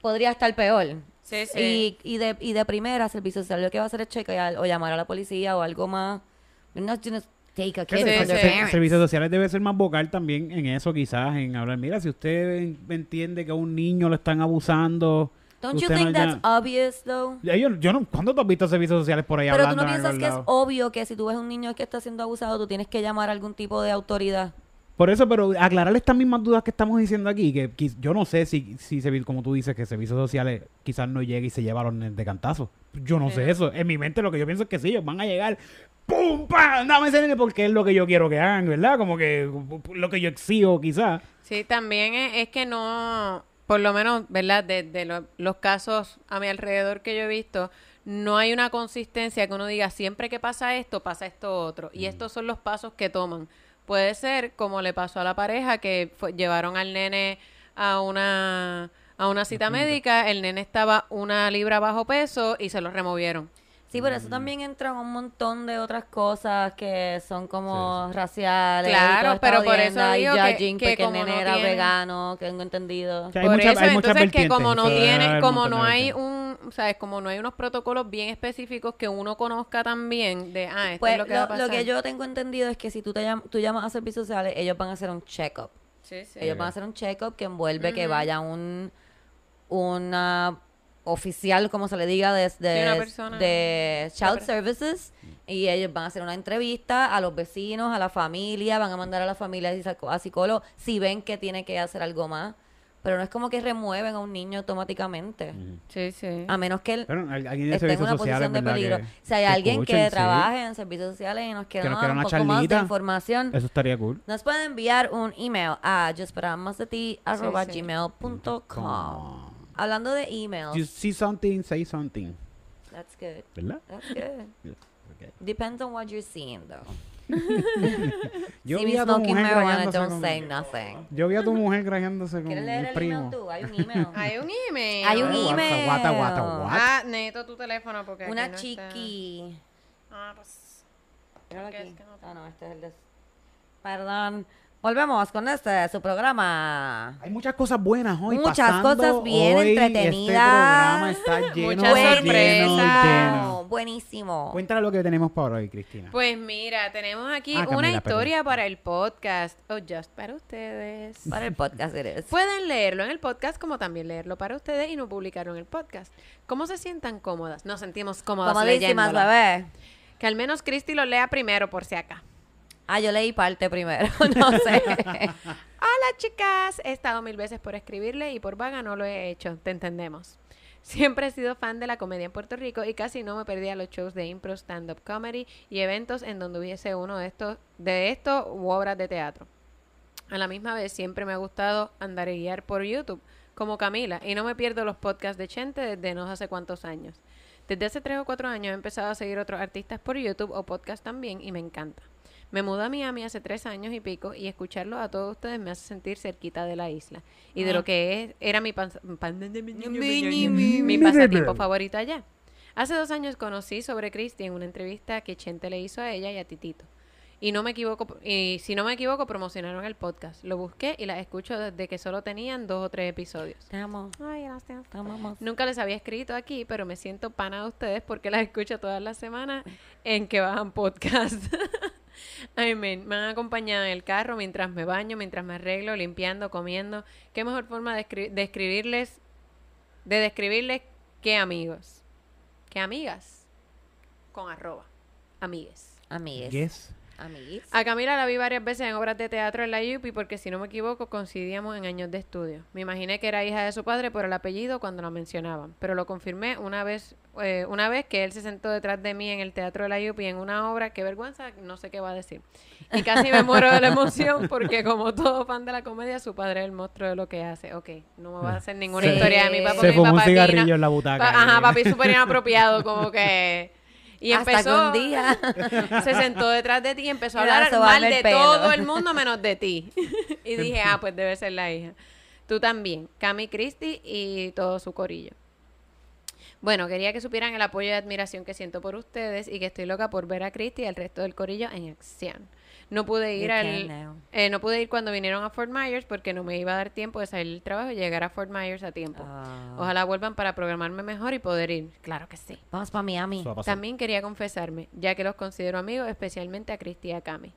podría estar peor. Sí, sí. Y, y, de, y de primera, servicio social lo que va a hacer es chequear o llamar a la policía o algo más. Not gonna take a kid from sí, their parents. Servicios sociales debe ser más vocal también en eso quizás, en hablar, mira, si usted en- entiende que a un niño lo están abusando, Don't you think no that's ya- obvious, though? Yo, yo no, ¿Cuándo tú has visto servicios sociales por ahí Pero tú hablando no en piensas algún que es lado? obvio que si tú ves un niño que está siendo abusado, tú tienes que llamar a algún tipo de autoridad. Por eso, pero aclarar estas mismas dudas que estamos diciendo aquí, que yo no sé si, si como tú dices, que servicios sociales quizás no llegue y se lleva a los de cantazo. Yo no sé eso. En mi mente lo que yo pienso es que sí, ellos van a llegar, ¡pum! ¡pam! Dame ese nene porque es lo que yo quiero que hagan, ¿verdad? Como que lo que yo exijo quizás. Sí, también es, es que no, por lo menos, ¿verdad? De, de lo- los casos a mi alrededor que yo he visto, no hay una consistencia que uno diga siempre que pasa esto, pasa esto otro. Y estos son los pasos que toman. Puede ser como le pasó a la pareja que fue- llevaron al nene a una a una cita médica, el nene estaba una libra bajo peso y se lo removieron. Sí, pero eso también entran un montón de otras cosas que son como raciales. Claro, pero por eso digo que- judging que el como nene no era tienen- vegano, que tengo entendido. O sea, hay Por mucha- eso, hay entonces que como no tiene, hay como no hay un, sabes, como no hay unos protocolos bien específicos que uno conozca también de, ah, esto Pues es lo que va a lo, pasar. lo que yo tengo entendido es que si tú, te llam- tú llamas a servicios sociales, ellos van a hacer un check-up. Sí, sí. Ellos van a hacer un check-up que envuelve que vaya un una oficial, como se le diga, de, de, persona. de Child. Services y ellos van a hacer una entrevista a los vecinos, a la familia, van a mandar a la familia a psicólogo si ven que tiene que hacer algo más. Pero no es como que remueven a un niño automáticamente. Sí, sí. A menos que él Pero al- alguien de esté en una sociales, posición de peligro. Que- si hay alguien escuchen, que sí. trabaje en servicios sociales y nos quiera un una poco más de charlita. información, Eso estaría cool. nos pueden enviar un email a justparamasdeti sí. gmail.com. Hablando de emails, You see something, say something. that's good. ¿Verdad? That's good. Okay. Depends on what you're seeing, though. Yo See vi a tu mujer marijuana, grajeándose don't con- say nothing. Yo vi a tu mujer grajeándose con ¿Quieres leer el el primo. email tú? Hay un email. Hay un email. Hay un email. guata, guata, guata. Ah, necesito tu teléfono porque Una no está. chiqui. Ah, pues. Míralo ¿Qué aquí. es que no te- Ah, no, este es el de... Perdón. Volvemos con este, su programa. Hay muchas cosas buenas hoy. Muchas pasando. cosas bien Hoy entretenidas. Este programa está lleno, Muchas sorpresas. lleno. Buenísimo. Cuéntale lo que tenemos para hoy, Cristina. Pues mira, tenemos aquí Ah, una Camila, historia para el podcast. O just para ustedes. Para el podcast eres. Pueden leerlo en el podcast como también leerlo para ustedes y no publicarlo en el podcast. ¿Cómo se sientan cómodas? Nos sentimos cómodas Comodísimas, leyéndolo. bebé. Que al menos Cristi lo lea primero por si acá. Ah, yo leí parte primero. no sé. Hola chicas, he estado mil veces por escribirle y por vaga no lo he hecho, te entendemos. Siempre he sido fan de la comedia en Puerto Rico y casi no me perdía los shows de impro, stand-up comedy y eventos en donde hubiese uno de estos, de estos u obras de teatro. A la misma vez siempre me ha gustado andar y guiar por YouTube, como Camila, y no me pierdo los podcasts de Chente desde no sé cuántos años. Desde hace tres o cuatro años he empezado a seguir otros artistas por YouTube o podcast también y me encanta. Me mudé a Miami hace tres años y pico y escucharlo a todos ustedes me hace sentir cerquita de la isla y de Ah. lo que es, era mi, pan- pan- mi pasatiempo favorito allá. Hace dos años conocí sobre Cristi en una entrevista que Chente le hizo a ella y a Titito. Y no me equivoco, y si no me equivoco, promocionaron el podcast. Lo busqué y las escucho desde que solo tenían dos o tres episodios. Te amo. Ay, gracias. Te amamos. Nunca les había escrito aquí, pero me siento pana de ustedes porque las escucho todas las semanas en que bajan podcast. Ay, me han acompañado en el carro mientras me baño, mientras me arreglo, limpiando, comiendo. ¿Qué mejor forma de escri- de escribirles, de describirles que amigos? Que amigas. Con arroba. Amigues. Amigues. Yes. A Camila la vi varias veces en obras de teatro en la UPI porque si no me equivoco coincidíamos en años de estudio. Me imaginé que era hija de su padre por el apellido cuando la mencionaban, pero lo confirmé una vez eh, una vez que él se sentó detrás de mí en el teatro de la UPI en una obra, qué vergüenza, no sé qué va a decir. Y casi me muero de la emoción porque como todo fan de la comedia, su padre es el monstruo de lo que hace. Ok, no me va a hacer ninguna Sí. historia de mi papá. Se mi fumó un papá bien cigarrillo en la butaca. Pa- Ajá, papi súper inapropiado, como que... Y Hasta empezó... que un día. se sentó detrás de ti y empezó a hablar mal de pelo. todo el mundo menos de ti. y dije, ah, pues debe ser la hija. Tú también, Cami Christie y todo su corillo. Bueno, quería que supieran el apoyo y admiración que siento por ustedes y que estoy loca por ver a Christie y al resto del corillo en acción. No pude ir You al eh, no pude ir cuando vinieron a Fort Myers porque no me iba a dar tiempo de salir del trabajo y llegar a Fort Myers a tiempo. Ah. Ojalá vuelvan para programarme mejor y poder ir. Claro que sí. Vamos para Miami. También quería confesarme, ya que los considero amigos, especialmente a Cristi y a Cami.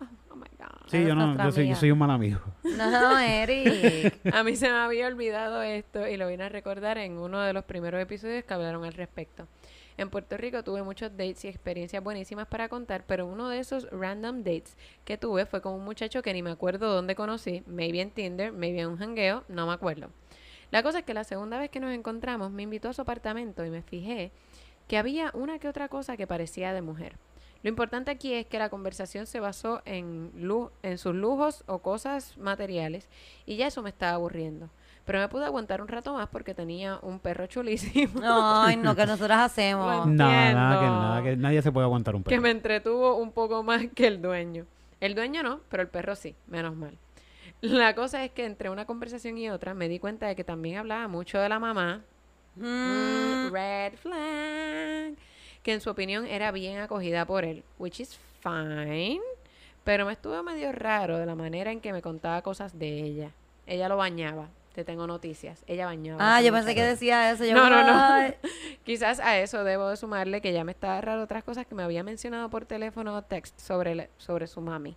Oh, Oh my God. Sí, Eres yo no, yo soy, yo soy un mal amigo. No, Eric. A mí se me había olvidado esto y lo vine a recordar en uno de los primeros episodios que hablaron al respecto. En Puerto Rico tuve muchos dates y experiencias buenísimas para contar, pero uno de esos random dates que tuve fue con un muchacho que ni me acuerdo dónde conocí, maybe en Tinder, maybe en un jangueo, no me acuerdo. La cosa es que la segunda vez que nos encontramos me invitó a su apartamento y me fijé que había una que otra cosa que parecía de mujer. Lo importante aquí es que la conversación se basó en, en sus lujos o cosas materiales y ya eso me estaba aburriendo. Pero me pude aguantar un rato más porque tenía un perro chulísimo Ay, no, que nosotras hacemos. Bueno. Nada, nada, que nada, que nadie se puede aguantar un que perro. me entretuvo un poco más que el dueño. El dueño no, pero el perro sí, menos mal. La cosa es que entre una conversación y otra me di cuenta de que también hablaba mucho de la mamá, Mm, Mm, red flag. Que en su opinión era bien acogida por él, which is fine. Pero me estuvo medio raro de la manera en que me contaba cosas de ella. Ella lo bañaba. Te tengo noticias. Ella bañaba. Ah, yo pensé que decía eso. Yo, No, no, no. Quizás a eso debo de sumarle que ya me estaba raro otras cosas que me había mencionado por teléfono o text sobre, sobre su mami.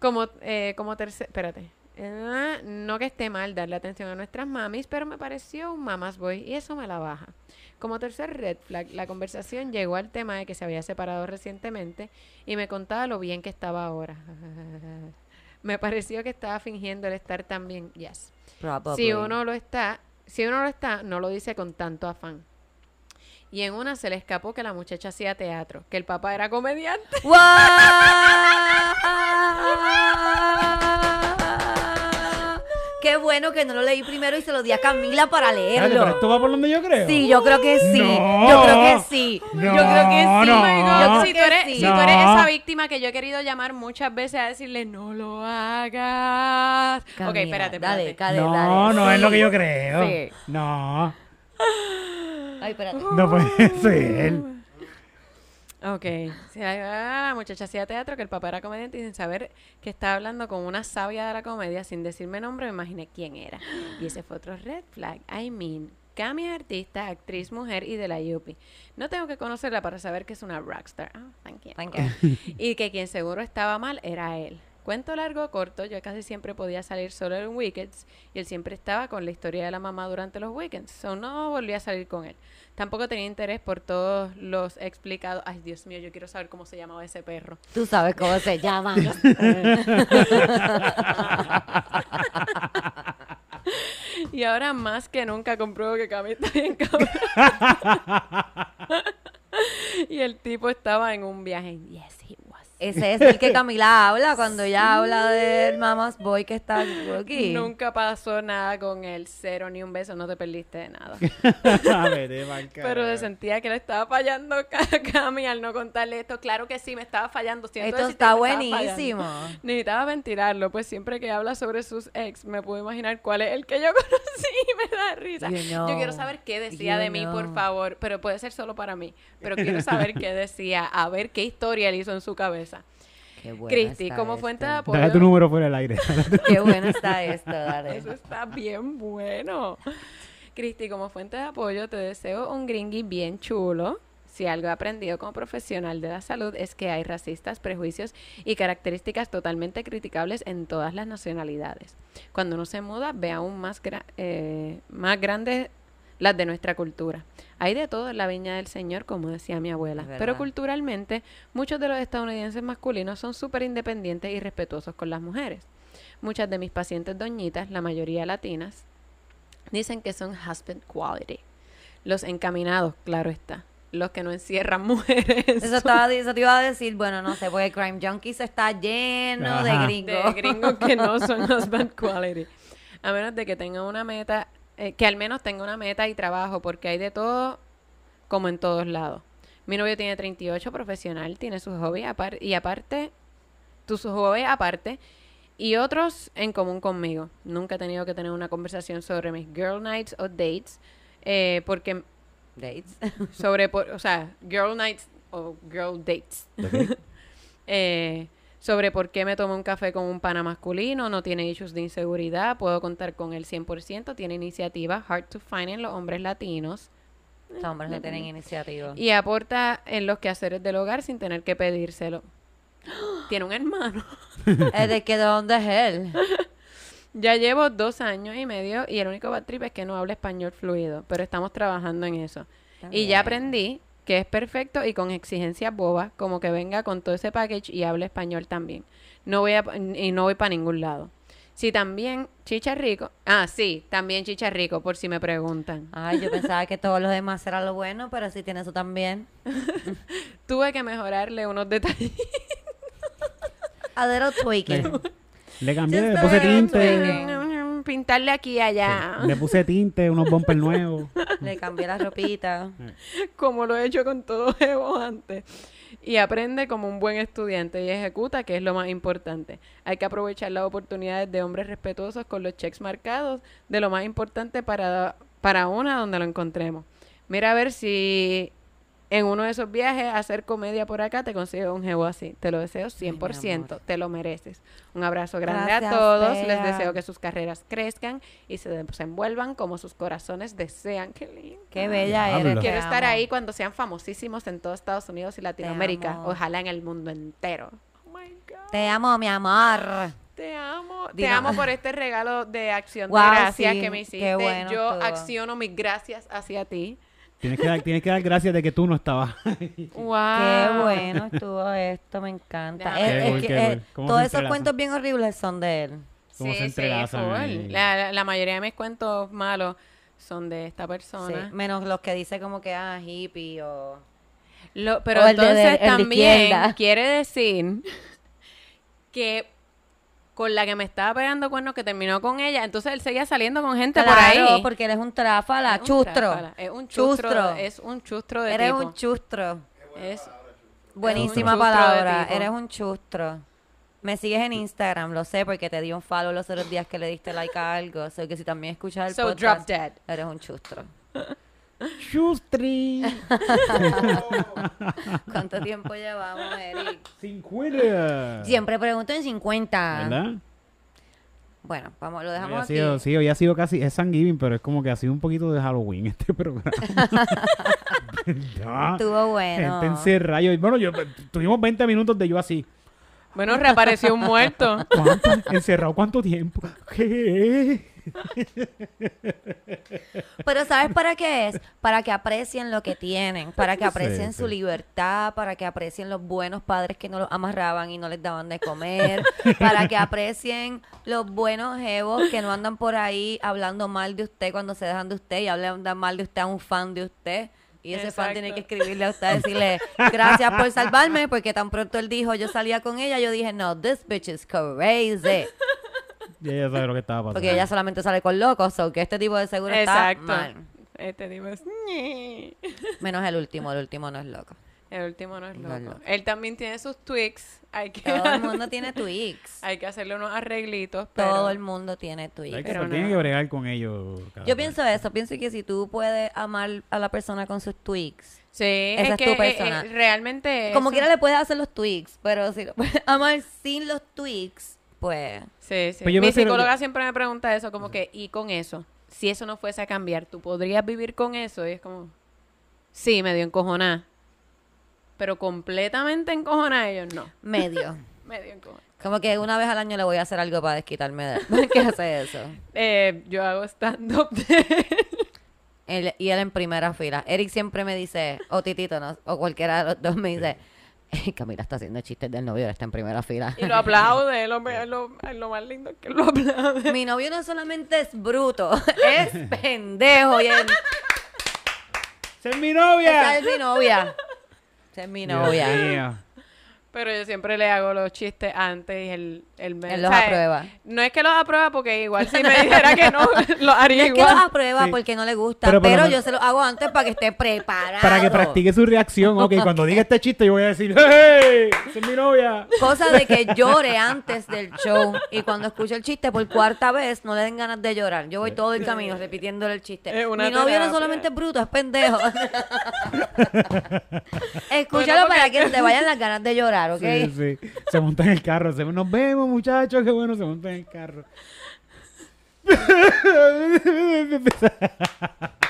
Como, eh, como tercer... Espérate. Eh, no que esté mal darle atención a nuestras mamis, pero me pareció un mamas boy y eso me la baja. Como tercer red flag, la conversación llegó al tema de que se había separado recientemente y me contaba lo bien que estaba ahora. me pareció que estaba fingiendo el estar tan bien. Yes. Probably. Si uno lo está, si uno lo está, no lo dice con tanto afán. Y en una se le escapó que la muchacha hacía teatro, que el papá era comediante. ¡Guau! Bueno que no lo leí primero y se lo di a Camila para Espérate, pero leerlo. esto va por donde yo creo. Sí, yo creo que sí. No. Yo creo que sí. No, yo creo que sí. no. Yo creo si, tú eres, sí. si tú eres No. esa víctima que yo he querido llamar muchas veces a decirle no lo hagas. ok, Camila, espérate, Dale, espérate. dale, no, dale. no es lo que yo creo. Sí. No, Ay, espérate. no puede ser. Ok. Sí, va, la muchacha hacía teatro, que el papá era comediante y sin saber que estaba hablando con una sabia de la comedia, sin decirme nombre, me imaginé quién era. Y ese fue otro red flag. I mean, Cami es artista, actriz, mujer y de la Yupi. No tengo que conocerla para saber que es una rockstar. Ah, thank you. Thank you. Y que quien seguro estaba mal era él. Cuento largo o corto, yo casi siempre podía salir solo en weekends y él siempre estaba con la historia de la mamá durante los weekends. So no volví a salir con él. Tampoco tenía interés por todos los explicados. Ay, Dios mío, yo quiero saber cómo se llamaba ese perro. Tú sabes cómo se llama. Y ahora más que nunca compruebo que Cami está bien cabrón. y el tipo estaba en un viaje. Yes, he. Ese es el que Camila habla cuando ella habla del Mama's Boy que está aquí. Nunca pasó nada con él, cero ni un beso, no te perdiste de nada. Pero sentía que le estaba fallando a Cami al no contarle esto. Claro que sí, me estaba fallando. siento Esto está que me estaba buenísimo. Necesitaba ventilarlo, pues siempre que habla sobre sus ex, me puedo imaginar cuál es el que yo conocí y me da risa. You Yo quiero saber qué decía You de mí, por favor. Pero puede ser solo para mí. Pero quiero saber qué decía, a ver qué historia él hizo en su cabeza. Qué bueno Cristi, como esto. fuente de apoyo. Dale tu número fuera del aire. Qué bueno está esto, dale. Eso está bien bueno. Cristi, como fuente de apoyo, te deseo un gringui bien chulo. Si algo he aprendido como profesional de la salud es que hay racistas, prejuicios y características totalmente criticables en todas las nacionalidades. Cuando uno se muda, ve aún más, gra- eh, más grandes las de nuestra cultura. Hay de todo en la viña del Señor, como decía mi abuela. Pero culturalmente, muchos de los estadounidenses masculinos son súper independientes y respetuosos con las mujeres. Muchas de mis pacientes doñitas, la mayoría latinas, dicen que son husband quality. Los encaminados, claro está. Los que no encierran mujeres. Eso, estaba, eso te iba a decir, bueno, no sé, porque Crime Junkies está lleno de gringos. de gringos que no son husband quality. A menos de que tengan una meta, eh, que al menos tenga una meta y trabajo, porque hay de todo como en todos lados. Mi novio tiene 38, profesional, tiene sus hobbies apar- y aparte, tus hobbies aparte, y otros en común conmigo. Nunca he tenido que tener una conversación sobre mis girl nights o dates, eh, porque Dates. sobre, por- o sea, girl nights o girl dates. Eh, sobre por qué me tomo un café con un pana masculino, no tiene issues de inseguridad, puedo contar con él 100%, tiene iniciativa, hard to find en los hombres latinos Los hombres no tienen iniciativa. y aporta en los quehaceres del hogar sin tener que pedírselo. Tiene un hermano. ¿Es de de dónde es él? Ya llevo dos años y medio y el único bad trip es que no habla español fluido, pero estamos trabajando en eso. Y ya aprendí que es perfecto y con exigencias bobas, como que venga con todo ese package y hable español también. No voy a, y no voy para ningún lado. Sí, también chicha rico. Ah, sí, también chicha rico, por si me preguntan. Ay, yo pensaba que todos los demás era lo bueno, pero sí tiene eso también. Tuve que mejorarle unos detalles. A little tweaking. Le, le cambié, le Just Pintarle aquí y allá. Le puse tinte, unos bumpers nuevos. Le cambié la ropita. como lo he hecho con todos Evo antes. Y aprende como un buen estudiante y ejecuta, que es lo más importante. Hay que aprovechar las oportunidades de hombres respetuosos con los checks marcados, de lo más importante para, para una donde lo encontremos. Mira a ver si en uno de esos viajes a hacer comedia por acá te consigues un jevo así. Te lo deseo 100%, te lo mereces. Un abrazo grande Gracias, a todos. Les deseo que sus carreras crezcan y se desenvuelvan como sus corazones desean. Qué lindo. Qué bella Diablo. eres. te Quiero estar amo. ahí cuando sean famosísimos en todo Estados Unidos y Latinoamérica. Ojalá en el mundo entero. Oh my God. Te amo, mi amor. Te amo. Te amo por este regalo de acción Wow, de gracias sí, que me qué hiciste. bueno Yo acciono mis gracias hacia ti. Tienes que, dar, tienes que dar gracias de que tú no estabas. Wow. Qué bueno estuvo esto, me encanta. Qué Es- es cool, que, qué eh, cool. ¿Cómo todos se esos cuentos bien horribles son de él. Cómo se sí, entrelazan full. ahí. La, la- la mayoría de mis cuentos malos son de esta Sí, persona. menos los que dice como que, ah, hippie o... Lo- pero O el de- entonces de también quiere decir que con la que me estaba pegando cuernos que terminó con ella, entonces él seguía saliendo con gente por ahí. porque eres un tráfala, Es un chustro. tráfala, Es un chustro, Chustro. es un chustro de Eres tipo. un chustro. Es Buenísima palabra. Eres un chustro. Me sigues en Instagram, lo sé, porque te di un follow los otros días que le diste like a algo. So que si también escuchas el so podcast, drop dead. eres un chustro. Chustri. ¿Cuánto tiempo llevamos, Eric? 50. Siempre pregunto en 50. ¿Verdad? Bueno, vamos, lo Hoy dejamos ha aquí. sido, sí, hoy ha sido casi, es San Giving, pero es como que ha sido un poquito de Halloween este programa. Ya. Estuvo bueno. Gente encerrada. Yo- Bueno, yo, tuvimos 20 minutos de yo así. Bueno, reapareció un muerto. ¿Cuánto? ¿Encerrado cuánto tiempo? ¿Qué? Pero ¿sabes para qué es? Para que aprecien lo que tienen, para que aprecien sí. su libertad, para que aprecien los buenos padres que no los amarraban y no les daban de comer, para que aprecien los buenos jevos que no andan por ahí hablando mal de usted cuando se dejan de usted y hablan mal de usted a un fan de usted. Y ese fan tiene que escribirle a usted, decirle, gracias por salvarme, porque tan pronto él dijo, yo salía con ella, yo dije, no, this bitch is crazy. Ya ella sabe lo que estaba pasando. Porque ella solamente sale con locos, o que este tipo de seguro está Exacto. mal. Este tipo es... Menos el último, el último no es loco. El último no es No es loco. Él también tiene sus tweaks. Hay que, Todo el mundo tiene tweaks. hay que hacerle unos arreglitos. Pero Todo el mundo tiene Hay tweaks. que, pero pero tiene nada. que bregar con ellos. cada Yo vez. pienso eso, pienso que si tú puedes amar a la persona con sus tweaks, Sí, Esa es es que tu eh, persona. eh, realmente... como eso- quiera le puedes hacer los tweaks, pero si lo puedes amar sin los tweaks, pues Sí, sí. Pues yo Mi psicóloga siempre me pregunta eso, como que, ¿y con eso? Si eso no fuese a cambiar, ¿tú podrías vivir con eso? Y es como, sí, medio encojonada. Pero completamente encojonada, ellos no. medio. Medio encojonada. Como que una vez al año le voy a hacer algo para desquitarme de él. ¿Qué hace eso? Eh, yo hago stand-up de... Él- y él en primera fila. Eric siempre me dice, o Titito, no, o cualquiera de los dos me dice, "Ey, Camila está haciendo chistes del novio, está en primera fila. Y lo aplaude, lo, lo, lo más lindo es que lo aplaude. Mi novio no solamente es bruto, es pendejo. Y ¡Esa es mi esa novia! es mi novia. Esa es mi Dios novia. Pero yo siempre le hago los chistes antes y él, él me... Él los o sea, aprueba. No es que los aprueba porque igual si me dijera que no, lo haría Es que los igual. aprueba Sí. porque no le gusta, Pero pero, yo se lo hago antes para que esté preparado. Para que practique su reacción. Ok, cuando diga este chiste, yo voy a decir: ¡Hey! ¡Esa es mi novia! Cosa de que llore antes del show y cuando escuche el chiste por cuarta vez no le den ganas de llorar. Yo voy todo el camino repitiéndole el chiste. Mi novio no terapia. solamente es bruto, es pendejo. Escúchalo Bueno, porque- para que te vayan las ganas de llorar, ¿ok? Sí, sí. Se monta en el carro. Se, nos vemos, muchachos. Qué bueno, se monta en el carro.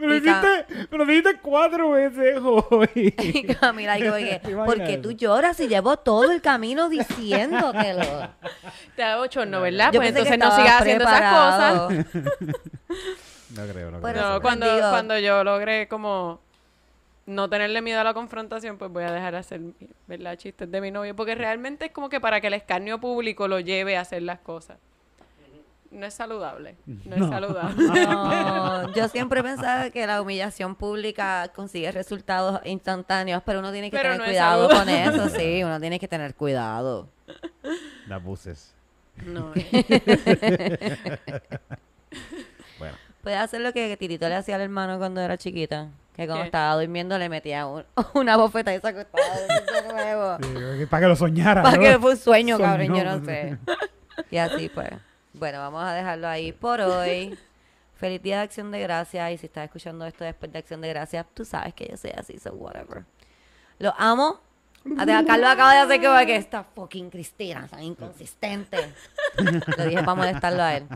Pero Y hiciste, pero dijiste cuatro veces hoy. Y Camila, y yo, oye, ¿Te ¿por qué imaginas? tú lloras si llevo todo el camino diciéndotelo? Te da bochorno, ¿verdad? Yo pues entonces no sigas haciendo esas cosas. No creo, no creo. No, cuando, cuando yo logré como no tenerle miedo a la confrontación, pues voy a dejar de hacer ¿verdad? chistes de mi novio. Porque realmente es como que para que el escarnio público lo lleve a hacer las cosas. No es saludable. No, es saludable. No, yo siempre pensaba que la humillación pública consigue resultados instantáneos, pero uno tiene que Pero tener no es cuidado con eso, sí, uno tiene que tener cuidado. Las buses. No, Bueno. Puede hacer lo que Tirito le hacía al hermano cuando era chiquita, que cuando ¿Qué? estaba durmiendo le metía un- una bofeta y se acostaba de nuevo. Sí, para que lo soñara. Para ¿no? que fue un sueño, Soñó. cabrón, yo no sé. Y así pues. Bueno, vamos a dejarlo ahí por hoy. Feliz día de Acción de Gracias. Y si estás escuchando esto después de Acción de Gracias, tú sabes que yo soy así, so whatever. Los amo. A Carlos acaba de hacer como que esta fucking Cristina, tan inconsistente. Lo dije para molestarlo a él.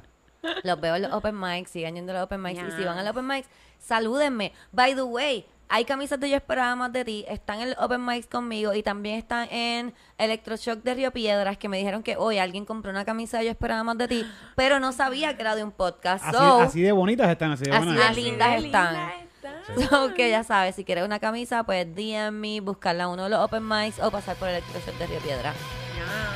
Los veo en los open mics, sigan yendo a los open mics. Y si van a los open mics, salúdenme. By the way, hay camisas de Yo Esperaba Más de Ti. Están en los open mics conmigo y también están en Electroshock de Río Piedras, que me dijeron que hoy alguien compró una camisa de Yo Esperaba Más de Ti, pero no sabía que era de un podcast. Así, So, así de bonitas están, así de Así buenas. de lindas Qué están. lindas están. so que ya sabes, si quieres una camisa, pues DM me, buscarla en uno de los open mics o pasar por Electroshock de Río Piedras. Ya.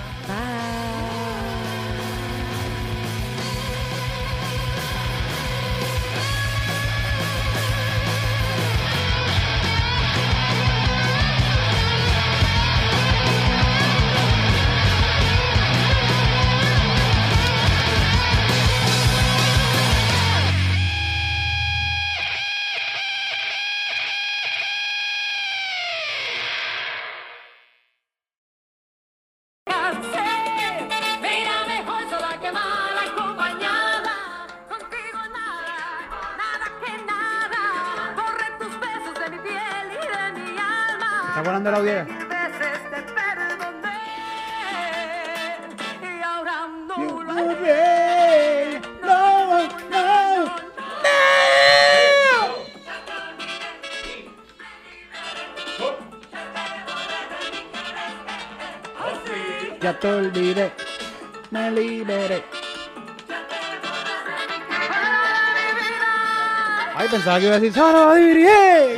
Pensaba que iba a decir, ¡Solo dirigé!